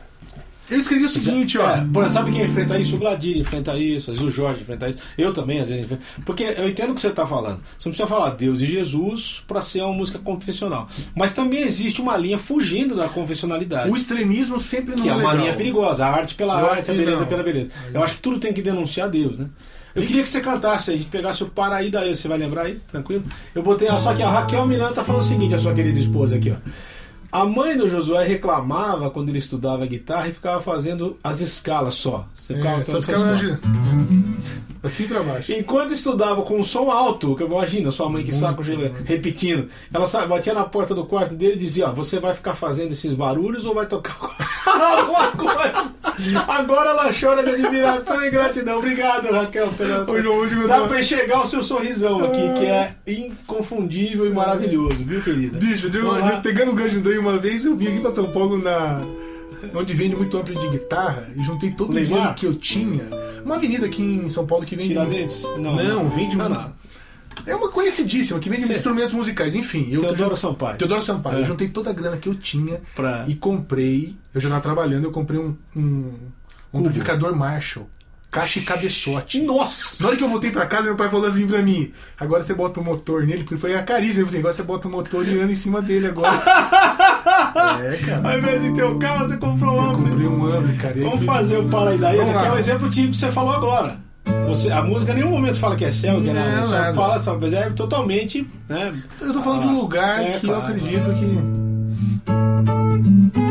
Speaker 2: eu escrevi o seguinte, ó.
Speaker 1: É, por- sabe quem enfrenta isso? O Gladir enfrenta isso, às vezes o Jorge enfrenta isso. Eu também, às vezes, enfrento. Porque eu entendo o que você está falando. Você não precisa falar Deus e Jesus para ser uma música confessional. Mas também existe uma linha fugindo da confessionalidade.
Speaker 2: O extremismo sempre não
Speaker 1: que é
Speaker 2: é
Speaker 1: uma
Speaker 2: legal.
Speaker 1: linha perigosa. A arte pela
Speaker 2: Eu
Speaker 1: arte, a beleza
Speaker 2: não.
Speaker 1: pela beleza. Eu acho que tudo tem que denunciar Deus, né? Eu queria que você cantasse, a gente pegasse o Paraí daí, você vai lembrar aí? Tranquilo? Eu botei, ó, só que a Raquel Miranda tá falando o seguinte, a sua querida esposa aqui, ó. A mãe do Josué reclamava quando ele estudava guitarra e ficava fazendo as escalas só. Você ficava
Speaker 2: É, só. Assim pra baixo.
Speaker 1: Enquanto estudava com um som alto, que imagina sua mãe que saco gelo- repetindo, ela sa- batia na porta do quarto dele e dizia: Ó, você vai ficar fazendo esses barulhos ou vai tocar [laughs] alguma coisa? Agora ela chora de admiração e gratidão. Obrigado, Raquel, pela sua- Dá pra enxergar o seu sorrisão aqui, que é inconfundível e maravilhoso, viu, querida?
Speaker 2: Bicho, eu, eu, pegando o gancho daí uma vez, eu vim aqui pra São Paulo na. Onde vende muito amplo de guitarra e juntei todo o dinheiro que eu tinha. Uma avenida aqui em São Paulo que vende.
Speaker 1: Tiradentes? Não.
Speaker 2: Não, vende
Speaker 1: Ah,
Speaker 2: um-
Speaker 1: não.
Speaker 2: É uma conhecidíssima, que vende
Speaker 1: Sim.
Speaker 2: instrumentos musicais. Enfim, eu
Speaker 1: Teodoro Sampaio.
Speaker 2: Teodoro Sampaio.
Speaker 1: É.
Speaker 2: Eu juntei toda a grana que eu tinha
Speaker 1: Pra-
Speaker 2: e comprei. Eu já tava trabalhando, eu comprei um, um, um amplificador Marshall. Caixa e cabeçote.
Speaker 1: Nossa!
Speaker 2: Na hora que eu voltei pra casa, meu pai falou assim pra mim: agora você bota o motor nele, porque foi a carícia. Assim, agora você bota o motor e anda em cima dele agora. [laughs] é, [laughs] cara.
Speaker 1: Ao invés de ter o carro, você comprou um
Speaker 2: Eu
Speaker 1: ampli.
Speaker 2: comprei um ampli, cara.
Speaker 1: Vamos fazer o para. Esse aqui é o exemplo típico que você falou agora. Você, a música em nenhum momento fala que é céu, que é nada. Só
Speaker 2: nada.
Speaker 1: fala, só, mas é totalmente. Né?
Speaker 2: Eu tô falando de um lugar
Speaker 1: É,
Speaker 2: que
Speaker 1: claro.
Speaker 2: eu acredito que.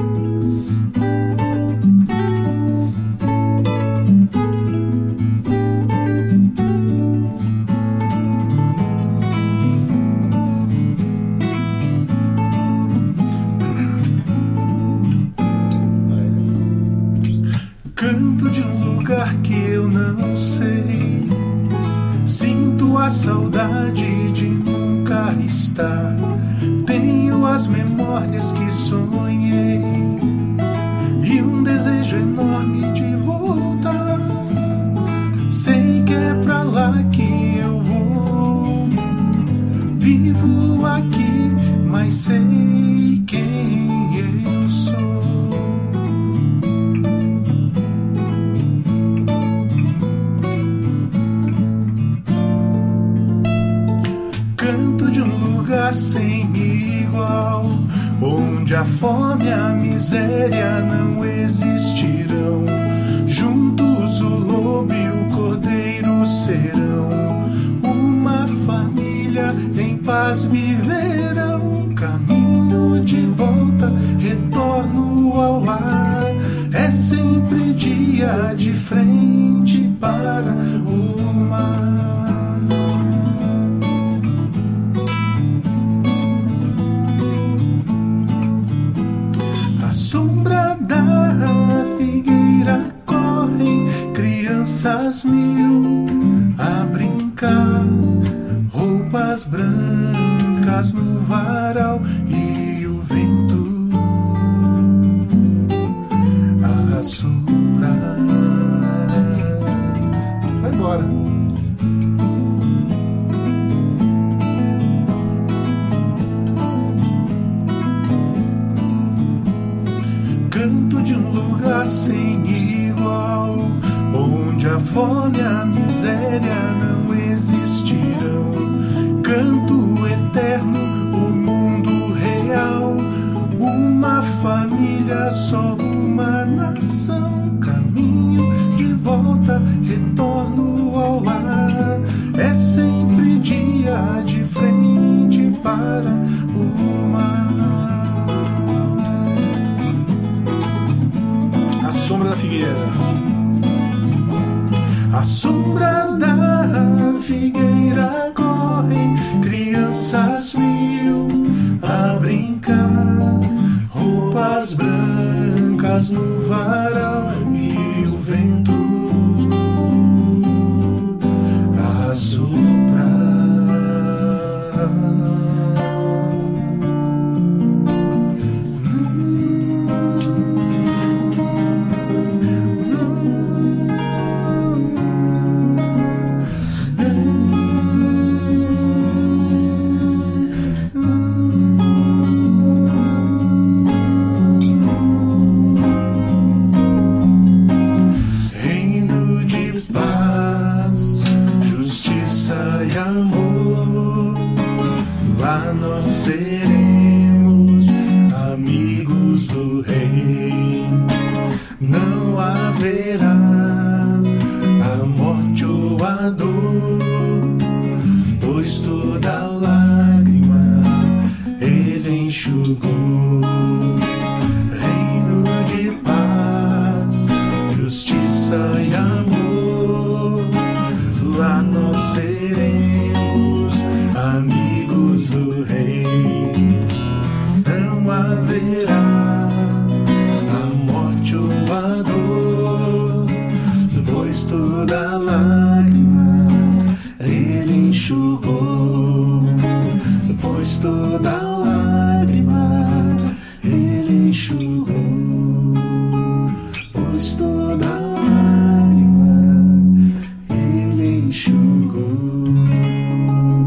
Speaker 2: A saudade de nunca estar. Tenho as memórias que sonhei e um desejo enorme de voltar. Sei que é pra lá que eu vou. Vivo aqui, mas sei lugar sem igual, onde a fome e a miséria não existirão. Juntos o lobo e o cordeiro serão uma família em paz viverão. Caminho de volta, retorno ao lar. É sempre dia de frente para crianças mil a brincar, roupas brancas no varal e onde a fome sombra da figueira correm crianças mil a brincar, roupas brancas no varal luz toda lágrima ele enxugou.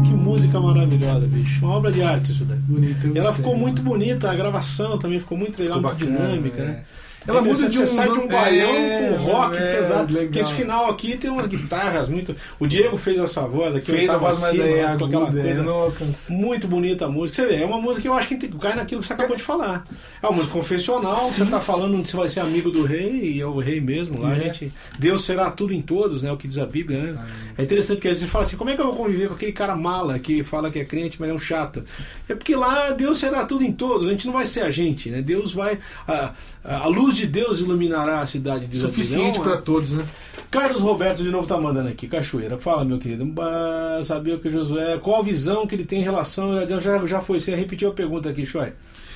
Speaker 1: Que música maravilhosa, bicho. Uma obra de arte isso daí.
Speaker 2: Bonito, eu
Speaker 1: Ela ficou muito bonita, a gravação também ficou muito legal,
Speaker 2: Ficou
Speaker 1: muito
Speaker 2: bacana,
Speaker 1: dinâmica,
Speaker 2: é.
Speaker 1: né?
Speaker 2: Ela
Speaker 1: É
Speaker 2: muda de um-
Speaker 1: sai de um
Speaker 2: é,
Speaker 1: baião com rock
Speaker 2: é,
Speaker 1: pesado.
Speaker 2: legal.
Speaker 1: Porque esse final aqui tem umas guitarras muito. O Diego fez essa voz aqui,
Speaker 2: Fez a voz mais é,
Speaker 1: com aquela
Speaker 2: aguda,
Speaker 1: coisa.
Speaker 2: não.
Speaker 1: Muito bonita a música. Você vê, é uma música que eu acho que cai naquilo que você acabou de falar. É uma música confessional, você tá falando onde você vai ser amigo do rei, e é o rei mesmo lá,
Speaker 2: É.
Speaker 1: gente. Deus será tudo em todos, né? O que diz a Bíblia, né? É interessante porque às vezes você fala assim, como é que eu vou conviver com aquele cara mala que fala que é crente, mas é um chato? É porque lá Deus será tudo em todos, a gente não vai ser a gente, né? Deus vai. A, a luz de Deus iluminará a cidade de
Speaker 2: Suficiente
Speaker 1: Deus.
Speaker 2: pra todos, né?
Speaker 1: Carlos Roberto de novo tá mandando aqui, Cachoeira. Fala, meu querido. Bah, sabia que o Josué. Qual a visão que ele tem em relação. Já, já foi, você repetiu a pergunta aqui, Shoy.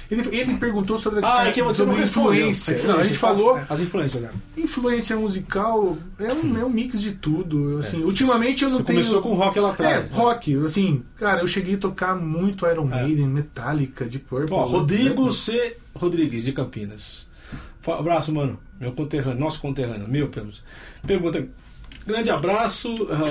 Speaker 2: Ele, ele perguntou sobre a
Speaker 1: Ah, é que você não respondeu.
Speaker 2: influência. Não, a gente falou.
Speaker 1: As influências, né?
Speaker 2: Influência musical é um, é um mix de tudo. Assim, ultimamente eu não
Speaker 1: Você
Speaker 2: tenho.
Speaker 1: começou com rock lá
Speaker 2: É,
Speaker 1: atrás. né?
Speaker 2: rock, assim, cara, eu cheguei a tocar muito Iron Maiden, Metallica, de Purple.
Speaker 1: Ó, Rodrigo C. Rodrigues, de Campinas. Abraço, mano. Meu conterrâneo, nosso conterrâneo, meu, pelos. Pergunta. Grande abraço ah.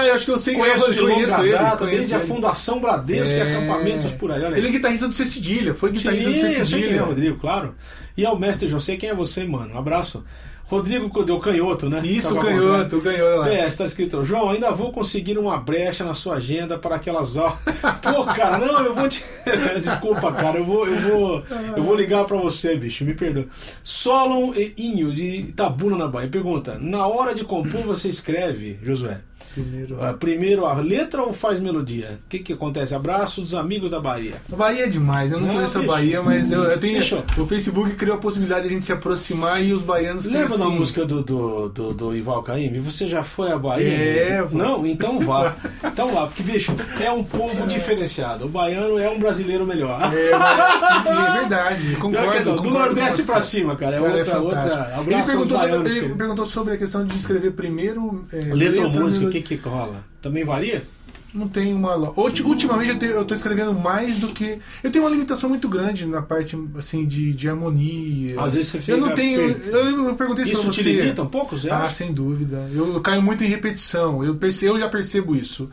Speaker 2: Ah, eu acho que eu sei
Speaker 1: Conheço de
Speaker 2: conheço ele,
Speaker 1: data,
Speaker 2: conheço
Speaker 1: desde a
Speaker 2: ele.
Speaker 1: Fundação Bradesco e
Speaker 2: É.
Speaker 1: acampamentos por aí. Olha aí.
Speaker 2: Ele é guitarrista do C Cedilha, foi guitarrista do
Speaker 1: Sim,
Speaker 2: C
Speaker 1: eu sei
Speaker 2: Cedilha.
Speaker 1: é, Rodrigo, claro. E ao mestre José, quem é você, mano? Um abraço. Rodrigo deu canhoto, né?
Speaker 2: Isso,
Speaker 1: Tava
Speaker 2: canhoto, ganhou lá.
Speaker 1: É, está escrito, João, ainda vou conseguir uma brecha na sua agenda para aquelas aulas. [laughs] Pô, cara, não, eu vou te. [laughs] Desculpa, cara, eu vou, eu vou, eu vou ligar para você, bicho, me perdoa. Solon e Inho, de Itabuna, na Bahia, pergunta: na hora de compor, você escreve, Josué?
Speaker 2: Primeiro.
Speaker 1: ah, primeiro a letra ou faz melodia? O que, que acontece? Abraço dos amigos da Bahia.
Speaker 2: A Bahia é demais, eu não,
Speaker 1: Não,
Speaker 2: conheço
Speaker 1: bicho.
Speaker 2: a Bahia, mas eu, eu tenho.
Speaker 1: Bicho.
Speaker 2: O Facebook criou a possibilidade de a gente se aproximar e os baianos
Speaker 1: Lembra da
Speaker 2: assim,
Speaker 1: música do, do, do, do Ival Caymmi? Você já foi à Bahia?
Speaker 2: É, vou.
Speaker 1: Não? Então vá. Então vá, porque, bicho, é um povo diferenciado. O baiano é um brasileiro melhor.
Speaker 2: É, mas- é verdade,
Speaker 1: Pior
Speaker 2: concordo.
Speaker 1: não, do
Speaker 2: concordo com
Speaker 1: Nordeste pra cima, cara. É
Speaker 2: Cara,
Speaker 1: outra, outra.
Speaker 2: fantástico.
Speaker 1: Abraço
Speaker 2: ele, perguntou
Speaker 1: baianos,
Speaker 2: sobre, ele perguntou sobre a questão de escrever primeiro. É,
Speaker 1: Letra ou música, o que que rola? Também varia?
Speaker 2: Não tem uma. Ultimamente eu, tenho, eu tô escrevendo mais do que. Eu tenho uma limitação muito grande na parte assim de, de harmonia.
Speaker 1: Às vezes você
Speaker 2: Eu não
Speaker 1: fica
Speaker 2: tenho. Eu, eu perguntei isso,
Speaker 1: Isso
Speaker 2: pra
Speaker 1: te
Speaker 2: você.
Speaker 1: limita um pouco, Zé?
Speaker 2: Ah, sem dúvida. Eu, eu caio muito em repetição. Eu, perce, eu já percebo isso.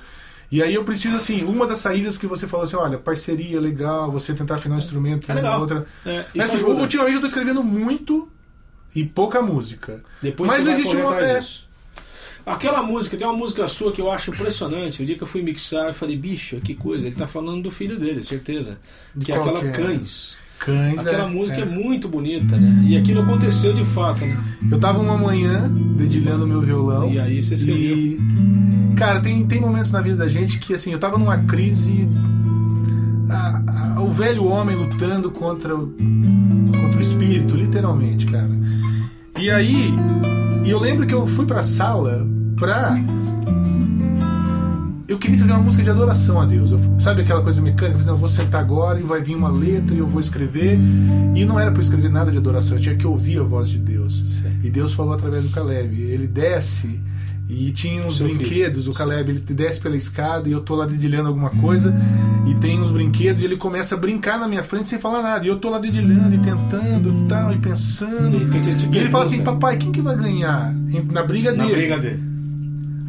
Speaker 2: E aí eu preciso, assim, uma das saídas que você falou assim, olha, parceria legal, você tentar afinar um instrumento
Speaker 1: É legal.
Speaker 2: outra.
Speaker 1: É,
Speaker 2: Mas,
Speaker 1: isso
Speaker 2: assim, ultimamente eu tô escrevendo muito e pouca música.
Speaker 1: Depois
Speaker 2: Mas não existe uma- é.
Speaker 1: Aquela música, tem uma música sua que eu acho impressionante. O dia que eu fui mixar, eu falei, bicho, que coisa. Ele tá falando do filho dele, certeza.
Speaker 2: De
Speaker 1: Que é aquela
Speaker 2: que é?
Speaker 1: Cães.
Speaker 2: Cães.
Speaker 1: Aquela
Speaker 2: é,
Speaker 1: música é.
Speaker 2: é.
Speaker 1: muito bonita, né? E aquilo aconteceu de fato, né?
Speaker 2: Eu tava uma manhã dedilhando meu violão.
Speaker 1: E aí você se
Speaker 2: E. Cara, tem, tem momentos na vida da gente que assim, eu tava numa crise. a- a- o velho homem lutando contra o, contra o espírito, literalmente, cara. E aí, eu lembro que eu fui pra sala pra. Eu queria escrever uma música de adoração a Deus. Eu- sabe aquela coisa mecânica? Eu falei, Não, eu vou sentar agora e vai vir uma letra e eu vou escrever. E não era eu escrever nada de adoração, eu tinha que ouvir a voz de Deus.
Speaker 1: Sim.
Speaker 2: E Deus falou através do Caleb. Ele desce e tinha uns
Speaker 1: Seu
Speaker 2: brinquedos.
Speaker 1: filho.
Speaker 2: O Caleb ele desce pela escada e eu tô lá dedilhando alguma coisa. E tem uns brinquedos e ele começa a brincar na minha frente sem falar nada. E eu tô lá dedilhando e tentando e tal, e pensando.
Speaker 1: Ele te
Speaker 2: E ele fala assim. Papai, quem que vai ganhar na briga
Speaker 1: Na
Speaker 2: dele?
Speaker 1: briga dele.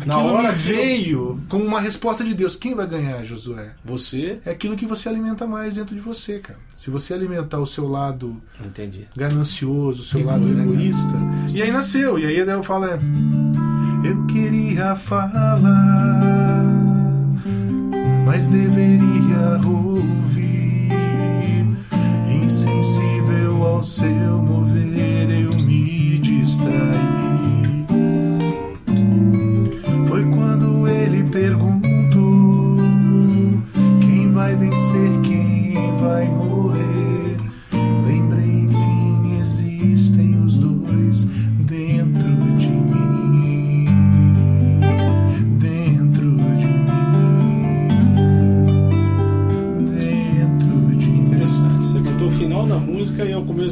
Speaker 1: Na
Speaker 2: Aquilo
Speaker 1: hora
Speaker 2: me
Speaker 1: que
Speaker 2: veio como uma resposta de Deus. Quem vai ganhar, Josué?
Speaker 1: Você.
Speaker 2: É aquilo que você alimenta mais dentro de você, cara. Se você alimentar o seu lado
Speaker 1: Entendi.
Speaker 2: ganancioso, o seu lado
Speaker 1: né,
Speaker 2: egoísta. E aí nasceu. E aí eu falo, é, eu queria falar, mas deveria ouvir. Insensível ao seu mover, eu me distraí. Foi quando ele perguntou: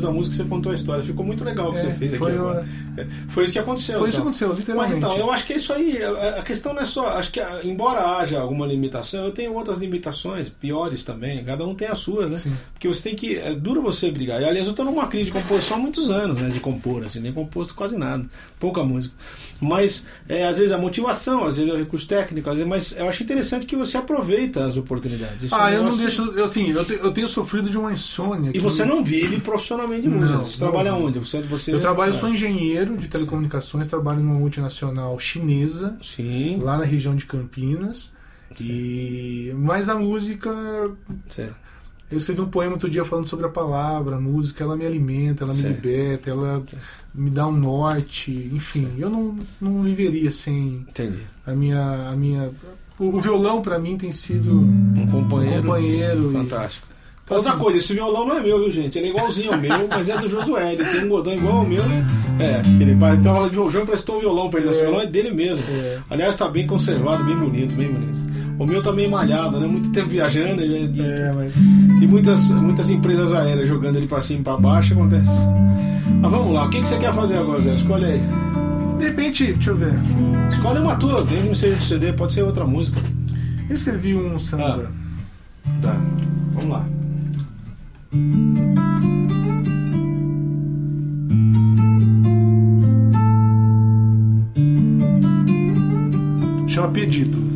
Speaker 1: a música, você contou a história. Ficou muito legal o que
Speaker 2: É,
Speaker 1: você fez aqui agora. É, Foi isso que aconteceu.
Speaker 2: Foi isso que
Speaker 1: então.
Speaker 2: aconteceu,
Speaker 1: Mas
Speaker 2: literalmente.
Speaker 1: então, eu acho que é isso aí. A a questão não é só. Acho que, ah, embora haja alguma limitação, eu tenho outras limitações, piores também. Cada um tem as suas, né?
Speaker 2: Sim.
Speaker 1: Porque você tem que. É duro você brigar. E, aliás, eu tô numa crise de composição há muitos anos, né? De compor, assim, nem composto quase nada. Pouca música. Mas, é, às vezes, a motivação, às vezes é o recurso técnico, às vezes, mas eu acho interessante que você aproveita as oportunidades. Isso é
Speaker 2: Ah,
Speaker 1: um
Speaker 2: eu não deixo. Eu, assim, eu, te- eu tenho sofrido de uma insônia.
Speaker 1: E você não vive profissionalmente de música.
Speaker 2: Não,
Speaker 1: você
Speaker 2: não.
Speaker 1: trabalha onde? Você, você
Speaker 2: Eu trabalho,
Speaker 1: é.
Speaker 2: sou engenheiro de telecomunicações, trabalho numa multinacional chinesa,
Speaker 1: Sim.
Speaker 2: lá na região de Campinas. E mas a música,
Speaker 1: Certo.
Speaker 2: eu escrevi um poema outro dia falando sobre a palavra, a música, ela me alimenta, ela me liberta, ela me dá um norte, enfim, eu não, não viveria sem
Speaker 1: Entendi.
Speaker 2: a minha a minha o, o violão pra mim tem sido
Speaker 1: Um companheiro.
Speaker 2: Um companheiro e-
Speaker 1: Fantástico.
Speaker 2: Então,
Speaker 1: Outra
Speaker 2: assim,
Speaker 1: coisa, esse violão não é meu, viu, gente? Ele é igualzinho ao meu, mas é do Josué. Ele tem um godão igual ao meu. É, ele então de o João emprestou o violão pra ele. Esse
Speaker 2: É.
Speaker 1: violão é dele mesmo.
Speaker 2: É.
Speaker 1: Aliás, tá bem conservado, bem bonito, bem bonito. O meu tá meio malhado, né? Muito tempo viajando. ele é de-
Speaker 2: é, mas
Speaker 1: E muitas, muitas empresas aéreas jogando ele pra cima e pra baixo, acontece. Mas vamos lá, o que, que você quer fazer agora, Zé? Escolhe aí.
Speaker 2: de repente, deixa eu ver.
Speaker 1: Escolhe uma tua, tem não seja do CD, pode ser outra música.
Speaker 2: Eu escrevi um samba.
Speaker 1: Tá, vamos lá.
Speaker 2: Chama Pedido.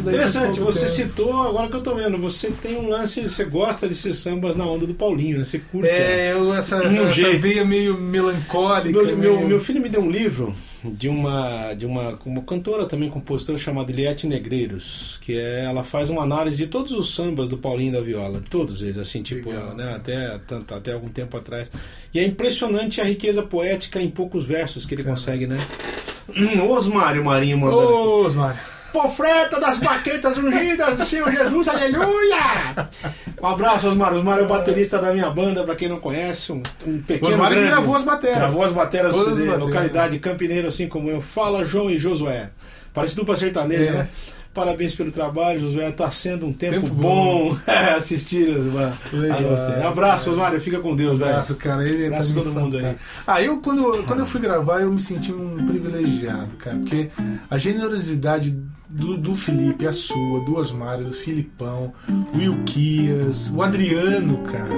Speaker 1: Interessante, você
Speaker 2: tempo.
Speaker 1: citou, agora que eu tô vendo, você tem um lance, você gosta desses sambas na onda do Paulinho, né? Você curte. né?
Speaker 2: É, eu, essa,
Speaker 1: Um
Speaker 2: essa
Speaker 1: jeito.
Speaker 2: veia meio melancólica
Speaker 1: Meu, meu,
Speaker 2: meio-
Speaker 1: meu filho me deu um livro de uma de uma, uma cantora também compositora chamada Eliette Negreiros, que é ela faz uma análise de todos os sambas do Paulinho da Viola, todos eles assim, tipo,
Speaker 2: Legal,
Speaker 1: né, até tanto até algum tempo atrás. E é impressionante a riqueza poética em poucos versos que ele
Speaker 2: Cara.
Speaker 1: consegue, né? [clears throat] Osmário Marinho mandando.
Speaker 2: Osmar.
Speaker 1: Profeta das baquetas ungidas do Senhor Jesus, aleluia! Um abraço, Osmar. Osmar é o baterista da minha banda, pra quem não conhece, um, um pequeno.
Speaker 2: Osmar
Speaker 1: grande.
Speaker 2: gravou as bateras.
Speaker 1: Gravou as bateras do
Speaker 2: Todas as
Speaker 1: CD,
Speaker 2: bateras.
Speaker 1: localidade Campineiro, assim como eu. Fala, João e Josué. Parece dupla sertaneja,
Speaker 2: É.
Speaker 1: né? Parabéns pelo trabalho, Josué. Tá sendo um tempo,
Speaker 2: Tempo
Speaker 1: bom,
Speaker 2: bom. [laughs]
Speaker 1: assistir Osmar, a
Speaker 2: Legal.
Speaker 1: você. Abraço, Osmar. Fica com Deus, velho.
Speaker 2: abraço, cara. Ele
Speaker 1: Abraço
Speaker 2: tá
Speaker 1: todo mundo aí.
Speaker 2: Ah, eu quando, quando eu fui gravar, eu me senti um privilegiado, cara. Porque a generosidade do, do Felipe, a sua, do Osmário, do Filipão, o Ilquias, o Adriano, cara.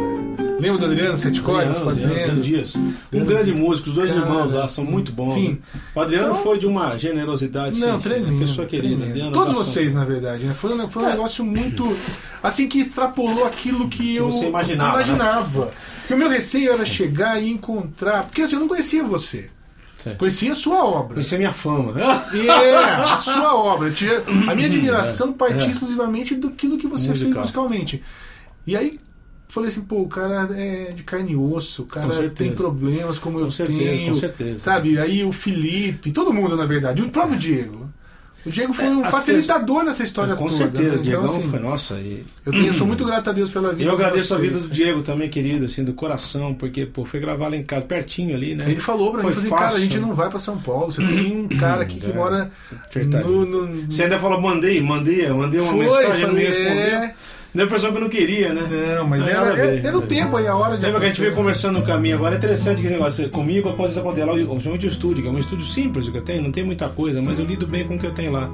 Speaker 3: Lembra do Adriano Sete Cordas
Speaker 1: Adriano
Speaker 3: fazendo?
Speaker 1: Dias. Um
Speaker 3: Grande-
Speaker 1: músico, os dois
Speaker 3: Cara,
Speaker 1: irmãos lá são
Speaker 3: sim.
Speaker 1: muito bons.
Speaker 3: Sim.
Speaker 1: né? O Adriano
Speaker 3: Então-
Speaker 1: foi de uma generosidade
Speaker 3: Não,
Speaker 1: sem fim,
Speaker 3: tremendo.
Speaker 1: uma pessoa querida. Adriano,
Speaker 3: Todos vocês, na verdade, né? Foi, um- foi um
Speaker 1: É.
Speaker 3: negócio muito. Assim, que extrapolou aquilo que, eu
Speaker 1: você imaginava, né?
Speaker 3: imaginava. Porque o meu receio era chegar e encontrar. Porque assim, eu não conhecia você.
Speaker 1: Certo.
Speaker 3: Conhecia a sua obra.
Speaker 1: Conhecer minha fama. [laughs]
Speaker 3: É, a sua obra. Eu tinha- a minha admiração partia
Speaker 1: é.
Speaker 3: exclusivamente daquilo que você fez
Speaker 1: Musical.
Speaker 3: musicalmente. E aí falei assim, pô, o cara é de carne e osso, o cara tem problemas como eu
Speaker 1: Com certeza,
Speaker 3: tenho.
Speaker 1: com certeza.
Speaker 3: Sabe? Aí o Felipe, todo mundo, na verdade, o próprio Diego. O Diego foi
Speaker 1: É,
Speaker 3: um
Speaker 1: as
Speaker 3: facilitador nessa história
Speaker 1: Com
Speaker 3: toda.
Speaker 1: certeza,
Speaker 3: né?
Speaker 1: o Diegão
Speaker 3: Então, assim,
Speaker 1: foi, nossa. E...
Speaker 3: eu, tenho, eu sou muito grato a Deus pela vida
Speaker 1: Eu
Speaker 3: de
Speaker 1: agradeço a vida do Diego também, querido, assim, do coração, porque, pô, foi gravar lá em casa, pertinho ali, né?
Speaker 3: Ele falou pra mim,
Speaker 1: Foi
Speaker 3: falou assim, cara, a
Speaker 1: fácil.
Speaker 3: gente não vai pra São Paulo, você tem um cara aqui que
Speaker 1: É,
Speaker 3: mora no, no-
Speaker 1: Você ainda falou, mandei, mandei, mandei uma
Speaker 3: Foi,
Speaker 1: mensagem,
Speaker 3: falei,
Speaker 1: respondeu.
Speaker 3: é.
Speaker 1: Deu a impressão que eu não queria, né?
Speaker 3: Não, mas
Speaker 1: Não,
Speaker 3: era,
Speaker 1: a ver,
Speaker 3: era, era o
Speaker 1: a
Speaker 3: tempo aí, a hora de
Speaker 1: Lembra que a gente veio conversando no caminho agora? É interessante que esse negócio. Comigo, quando isso acontece lá, principalmente o estúdio, que é um estúdio simples que eu tenho, não tem muita coisa, mas eu lido bem com o que eu tenho lá.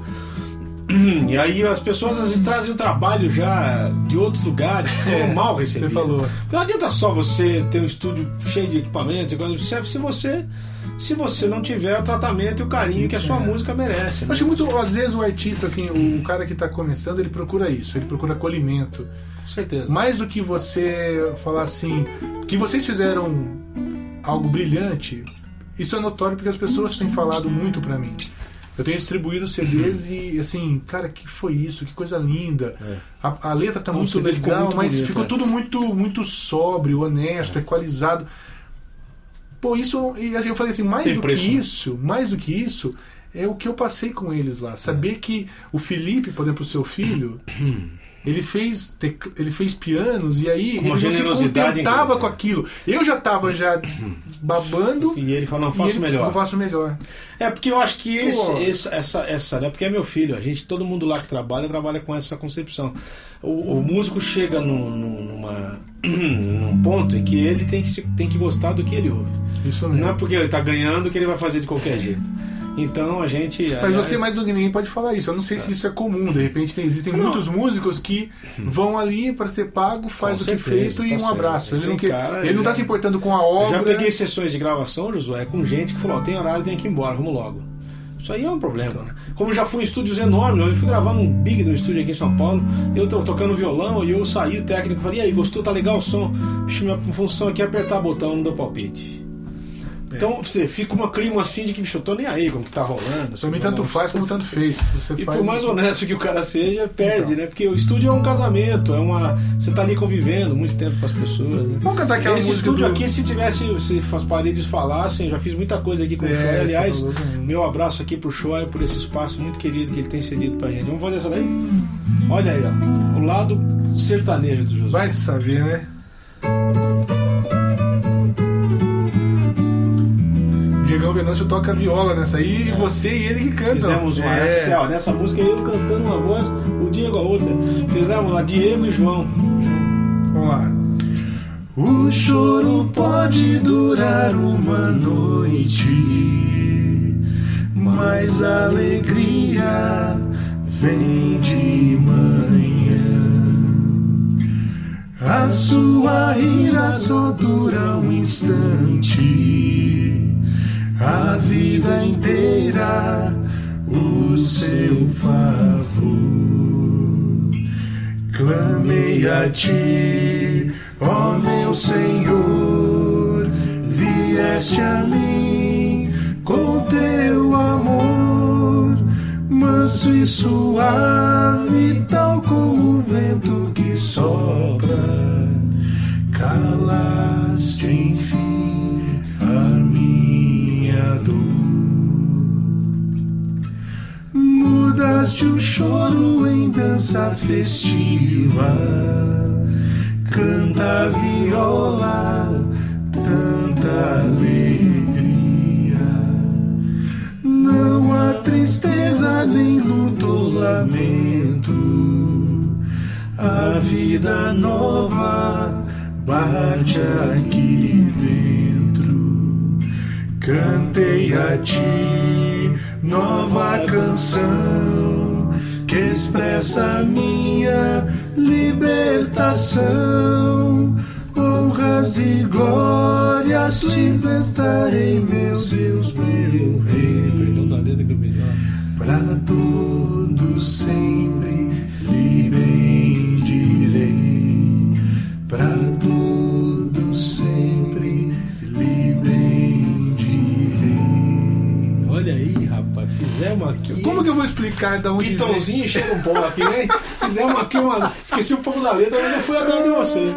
Speaker 1: E aí as pessoas às vezes trazem o trabalho já de outros lugares, foram
Speaker 3: É,
Speaker 1: mal
Speaker 3: você
Speaker 1: recebidos.
Speaker 3: falou.
Speaker 1: Não adianta só você ter um estúdio cheio de equipamentos, se você se você não tiver o tratamento e o carinho que a sua música merece.
Speaker 3: Eu
Speaker 1: né?
Speaker 3: acho muito, às vezes, o artista, assim, o cara que tá começando, ele procura isso, ele procura acolhimento.
Speaker 1: Com certeza.
Speaker 3: Mais do que você falar assim, que vocês fizeram algo brilhante, isso é notório porque as pessoas têm falado muito pra mim. Eu tenho distribuído CDs e assim, cara, que foi isso? Que coisa linda.
Speaker 1: É.
Speaker 3: A, a letra tá
Speaker 1: o
Speaker 3: muito legal,
Speaker 1: muito
Speaker 3: mas
Speaker 1: bonito,
Speaker 3: ficou
Speaker 1: é.
Speaker 3: tudo muito muito sóbrio, honesto, equalizado. Pô, isso. E assim, eu falei assim, mais
Speaker 1: Tem
Speaker 3: do
Speaker 1: preço,
Speaker 3: que
Speaker 1: né?
Speaker 3: isso, mais do que isso, é o que eu passei com eles lá. Saber que o Felipe, por exemplo, o seu filho, [clears throat] ele fez, ele fez pianos e aí
Speaker 1: uma
Speaker 3: ele não se contentava com aquilo. Eu já tava já [coughs] babando.
Speaker 1: E ele falou, não, faço
Speaker 3: ele,
Speaker 1: melhor.
Speaker 3: Eu faço melhor.
Speaker 1: É porque eu acho que esse, esse- essa, essa, né? Porque é meu filho, a gente, todo mundo lá que trabalha, trabalha com essa concepção. O, o músico chega num, num- numa, [clears throat] num ponto em que ele tem que, tem que gostar do que ele ouve.
Speaker 3: Isso mesmo.
Speaker 1: Não é porque ele tá ganhando que ele vai fazer de qualquer jeito. Então a gente.
Speaker 3: Mas
Speaker 1: aliás,
Speaker 3: você mais do que ninguém pode falar isso. Eu não sei se isso é comum. De repente tem- existem
Speaker 1: Não.
Speaker 3: muitos músicos que vão ali para ser pago, faz
Speaker 1: Com
Speaker 3: o que
Speaker 1: certeza,
Speaker 3: feito e
Speaker 1: tá
Speaker 3: um
Speaker 1: certo.
Speaker 3: abraço. Ele não, quer,
Speaker 1: cara,
Speaker 3: ele não tá
Speaker 1: já-
Speaker 3: se importando com a
Speaker 1: Eu
Speaker 3: obra.
Speaker 1: já peguei sessões de gravação, Josué, com gente que falou: ó, tem horário, tem que ir embora, vamos logo. Isso aí é um problema. né? Como já fui em estúdios enormes, eu fui gravar num big no estúdio aqui em São Paulo, eu tô tocando violão e eu saí, o técnico falei: e aí, gostou? Tá legal o som? Bicho, minha função aqui é apertar botão, não dou palpite. Então você fica uma clima assim de que, bicho, eu tô nem aí com o que tá rolando.
Speaker 3: Pra mim, tanto
Speaker 1: Não-
Speaker 3: faz como tanto fez. Você
Speaker 1: e
Speaker 3: faz
Speaker 1: por mais honesto que o cara seja, perde,
Speaker 3: Então.
Speaker 1: né? Porque o estúdio é um casamento, é uma. Você tá ali convivendo muito tempo com as pessoas. Né?
Speaker 3: Vamos cantar aquela
Speaker 1: Esse estúdio
Speaker 3: do-
Speaker 1: aqui, se tivesse, se as paredes falassem, já fiz muita coisa aqui com o
Speaker 3: É,
Speaker 1: Shoy.
Speaker 3: você
Speaker 1: Aliás, meu abraço aqui pro Shoy por esse espaço muito querido que ele tem cedido pra gente. Vamos fazer essa daí? Olha aí, ó. O lado sertanejo do Josué.
Speaker 3: Vai saber, né? Diegão Venâncio toca viola nessa aí e você e ele que cantam.
Speaker 1: Fizemos uma.
Speaker 3: É.
Speaker 1: Essa, ó, nessa música eu cantando uma voz, o Diego a outra. Fizemos lá Diego e João.
Speaker 3: Vamos lá.
Speaker 2: O choro pode durar uma noite, mas a alegria vem de manhã. A sua ira só dura um instante, a vida inteira o seu favor. Clamei a ti, ó meu Senhor, vieste a mim com teu amor, manso e suave, tal como o vento que sopra. Calaste enfim Mudaste o choro em dança festiva. Canta a viola, tanta alegria. Não há tristeza, nem luto lamento. A vida nova bate aqui dentro. Cantei a ti nova canção que expressa minha libertação. Honra honras e glórias te prestarei, meu Deus, meu Rei.
Speaker 1: Olha aí, rapaz, fizemos aqui.
Speaker 3: Como que eu vou explicar da onde?
Speaker 1: Pitãozinho enchendo um pouco aqui, né? Fizemos aqui uma. Esqueci um pouco da letra, mas eu fui atrás de você.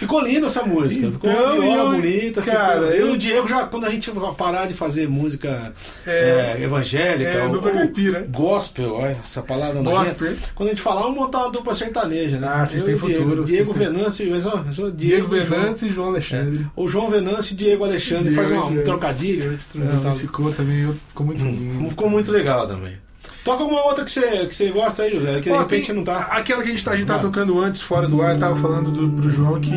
Speaker 1: Ficou linda essa música. Ficou
Speaker 3: Então,
Speaker 1: uma viola
Speaker 3: eu-
Speaker 1: bonita.
Speaker 3: cara,
Speaker 1: ficou... eu e o Diego, já, quando a gente parar de fazer música
Speaker 3: É,
Speaker 1: é, evangélica,
Speaker 3: é,
Speaker 1: ou-
Speaker 3: dupla
Speaker 1: ou
Speaker 3: caipira.
Speaker 1: gospel, essa palavra não
Speaker 3: Gospel.
Speaker 1: Quando a gente falar, vamos montar uma dupla sertaneja, né?
Speaker 3: Ah, vocês têm
Speaker 1: Diego.
Speaker 3: futuro,
Speaker 1: Diego Venâncio, eu sou, eu sou
Speaker 3: Diego
Speaker 1: Diego, e João.
Speaker 3: Venâncio e João Alexandre.
Speaker 1: O João Venâncio e Diego Alexandre
Speaker 3: Diego
Speaker 1: faz uma- um trocadilho.
Speaker 3: Não, esse ficou também eu- ficou muito lindo.
Speaker 1: Ficou muito legal também. Toca alguma outra que você, que você gosta aí, José, que de repente
Speaker 3: tem
Speaker 1: não tá.
Speaker 3: Aquela que a gente, tá, a gente
Speaker 1: Ah.
Speaker 3: tocando antes, fora do ar, tava falando do, pro João que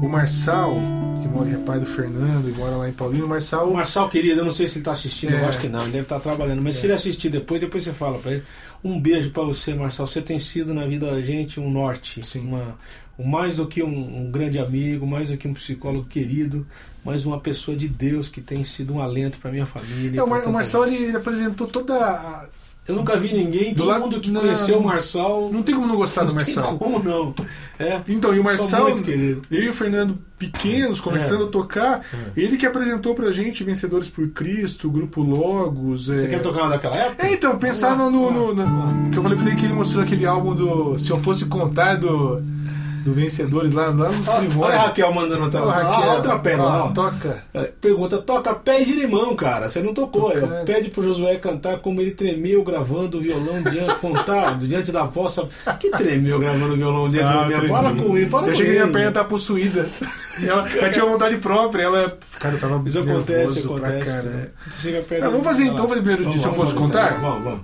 Speaker 3: o Marçal, que mora, é pai do Fernando e mora lá em Paulino, o Marçal.
Speaker 1: O Marçal, querido, eu não sei se ele tá assistindo, eu
Speaker 3: É.
Speaker 1: acho que não, ele deve estar trabalhando. Mas se ele assistir depois, depois você fala pra ele. Um beijo pra você, Marçal. Você tem sido na vida da gente um norte,
Speaker 3: Sim.
Speaker 1: uma, um, mais do que um, um grande amigo, mais do que um psicólogo querido, mas uma pessoa de Deus que tem sido um alento pra minha família.
Speaker 3: É, o, Mar- o Marçal ele, ele apresentou toda a.
Speaker 1: Eu nunca vi ninguém,
Speaker 3: Do
Speaker 1: todo
Speaker 3: lado-
Speaker 1: mundo que
Speaker 3: não,
Speaker 1: conheceu o Marçal.
Speaker 3: Não tem como não gostar do
Speaker 1: não tem
Speaker 3: Marçal.
Speaker 1: como não. É.
Speaker 3: Então, e o Marçal, eu e o Fernando pequenos, começando a tocar, ele que apresentou pra gente Vencedores por Cristo, Grupo Logos.
Speaker 1: Você
Speaker 3: é...
Speaker 1: quer tocar uma daquela época?
Speaker 3: É, então, pensar no, no, no- no- Que eu falei pra você que ele mostrou aquele álbum do. Se eu fosse contar do. Do Vencedores lá, lá nos
Speaker 1: Ó, Olha a
Speaker 3: primórdios.
Speaker 1: Raquel mandando outra,
Speaker 3: Ô, Raquel,
Speaker 1: a outra pedra lá.
Speaker 3: ó. Toca.
Speaker 1: É, Pergunta, toca pé de limão, cara. Você não tocou. Pede pro Josué cantar como ele tremeu gravando o violão diante, [laughs] contar, diante da vossa. Que tremeu gravando o violão diante da minha. Para com ele, para
Speaker 3: Ah, Eu
Speaker 1: com
Speaker 3: cheguei
Speaker 1: ele.
Speaker 3: minha perna tá possuída. [laughs] Ela, ela tinha vontade própria. Ela. Cara, eu tava
Speaker 1: Isso acontece,
Speaker 3: pra
Speaker 1: acontece.
Speaker 3: caramba.
Speaker 1: né? Chega perto.
Speaker 3: Ah, vamos fazer então, vamos fazer primeiro de
Speaker 1: Vamos,
Speaker 3: Se Eu Fosse Contar?
Speaker 1: Vamos, vamos.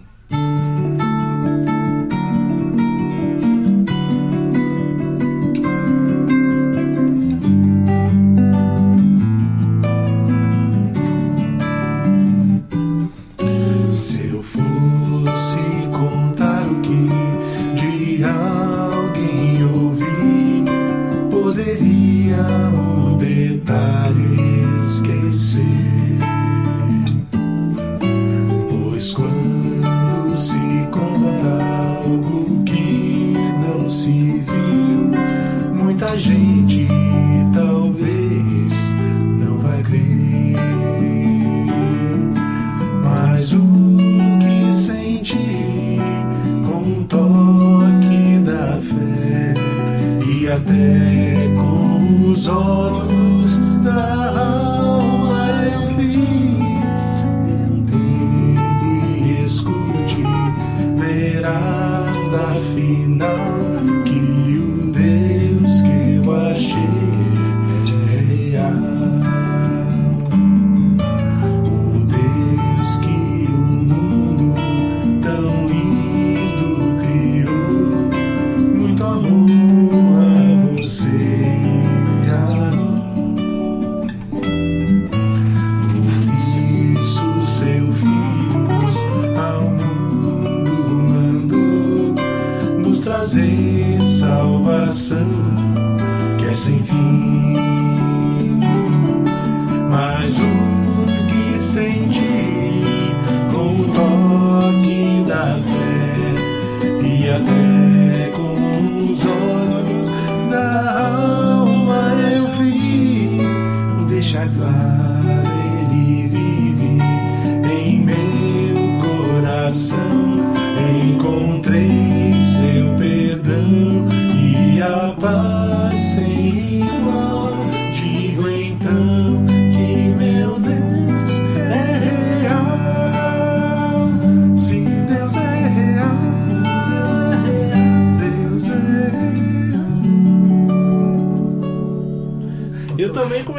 Speaker 2: Trazer salvação que é sem fim. Mas o que senti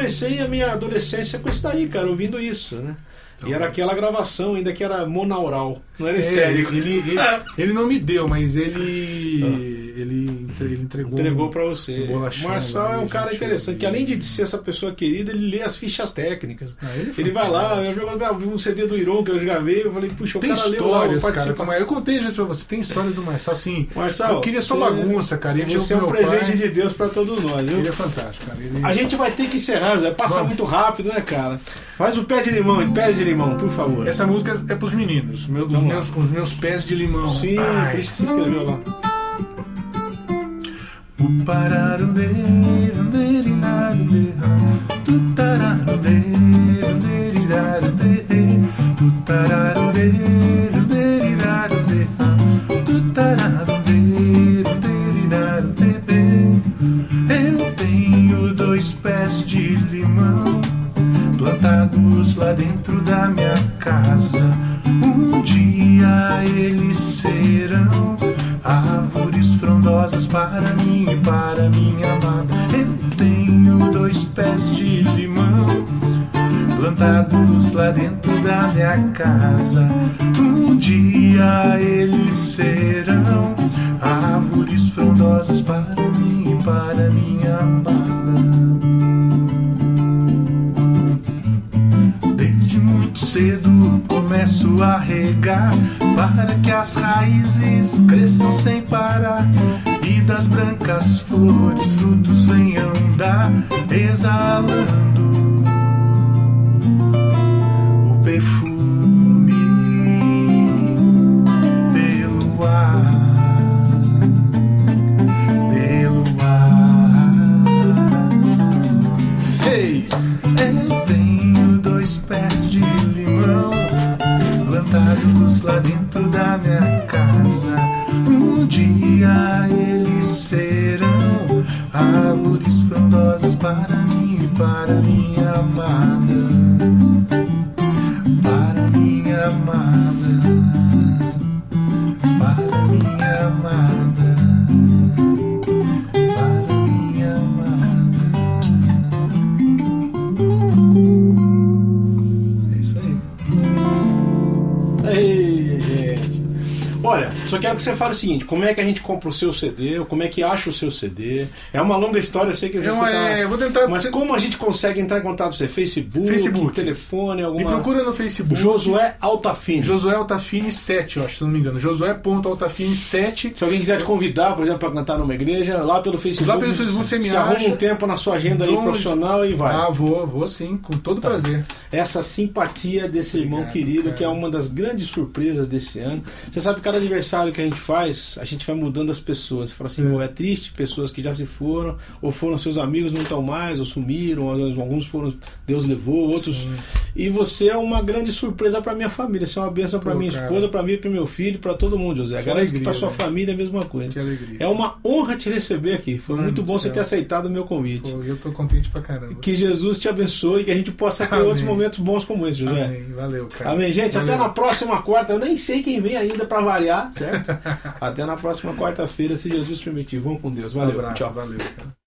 Speaker 1: comecei a minha adolescência com isso daí, cara, ouvindo isso, né? E era aquela gravação ainda que era monaural, não era
Speaker 3: É,
Speaker 1: estéreo.
Speaker 3: ele, ele, [laughs] ele não me deu, mas ele. Ele entregou.
Speaker 1: entregou para você.
Speaker 3: um
Speaker 1: O
Speaker 3: bolachão
Speaker 1: Marçal é um cara interessante, que além de ser essa pessoa querida, ele lê as fichas técnicas.
Speaker 3: Ah, ele
Speaker 1: Ele vai lá, eu eu vi um CD do Iron que eu gravei, eu falei, puxa, o
Speaker 3: Tem
Speaker 1: cara leu lá,
Speaker 3: histórias, cara. Como é? Eu contei já pra você. Tem histórias do Marçal, assim.
Speaker 1: Marçal,
Speaker 3: eu queria só bagunça, cara. Ele
Speaker 1: Você é um presente
Speaker 3: pai,
Speaker 1: de Deus para todos nós, viu?
Speaker 3: Ele é fantástico, cara. Ele...
Speaker 1: A gente vai ter que encerrar, José. Passa
Speaker 3: Vamos.
Speaker 1: muito rápido, né, cara? Faz o pé de limão, pé de limão, por favor.
Speaker 3: Essa música é pros meninos, meu- os, meus, os meus pés de limão.
Speaker 1: Sim,
Speaker 3: Ai.
Speaker 1: que você escreveu lá.
Speaker 2: Eu
Speaker 1: só quero que você fale o seguinte: como é que a gente compra o seu CD? Ou como é que acha o seu CD? É uma longa história, eu sei que
Speaker 3: É
Speaker 1: você
Speaker 3: uma-
Speaker 1: tá-
Speaker 3: é, eu vou tentar-
Speaker 1: Mas como a gente consegue entrar em contato com você? Facebook,
Speaker 3: Facebook.
Speaker 1: telefone,
Speaker 3: Me
Speaker 1: alguma.
Speaker 3: procura no Facebook.
Speaker 1: Josué Altafine.
Speaker 3: Josué Altafine 7, eu acho, se não me engano. Josué.altafine 7.
Speaker 1: Se alguém quiser te convidar, por exemplo, para cantar numa igreja, lá pelo Facebook.
Speaker 3: Lá pelo Facebook você me
Speaker 1: arruma
Speaker 3: acha.
Speaker 1: um tempo na sua agenda aí profissional e vai.
Speaker 3: Ah, vou, vou sim, com todo
Speaker 1: Tá.
Speaker 3: prazer.
Speaker 1: essa simpatia desse irmão
Speaker 3: Obrigado,
Speaker 1: querido,
Speaker 3: cara.
Speaker 1: que é uma das grandes surpresas desse ano. Você sabe, cada aniversário que a gente faz, a gente vai mudando as pessoas. Você fala assim,
Speaker 3: É.
Speaker 1: "Pô, é triste, pessoas que já se foram, ou foram seus amigos, não estão mais, ou sumiram, alguns foram, Deus levou, outros.
Speaker 3: Sim.
Speaker 1: E você é uma grande surpresa para minha família, você é uma bênção para minha
Speaker 3: cara.
Speaker 1: esposa, para mim, para meu filho, para todo mundo, José.
Speaker 3: Que
Speaker 1: Garanto que
Speaker 3: alegria,
Speaker 1: para sua
Speaker 3: velho.
Speaker 1: família é a mesma coisa.
Speaker 3: Que alegria.
Speaker 1: É uma honra te receber aqui. Foi
Speaker 3: Mano
Speaker 1: muito bom você ter aceitado o meu convite.
Speaker 3: Pô, eu tô contente pra caramba.
Speaker 1: Que Jesus te abençoe e que a gente possa ter
Speaker 3: Amém.
Speaker 1: outros momentos bons como esse, José.
Speaker 3: Amém. Valeu, cara.
Speaker 1: Amém, gente.
Speaker 3: Valeu.
Speaker 1: Até na próxima quarta. Eu nem sei quem vem ainda pra variar, [laughs] certo? [laughs] Até na próxima quarta-feira, se Jesus permitir. Vamos com Deus.
Speaker 3: Um
Speaker 1: Valeu.
Speaker 3: abraço,
Speaker 1: Tchau.
Speaker 3: valeu, cara.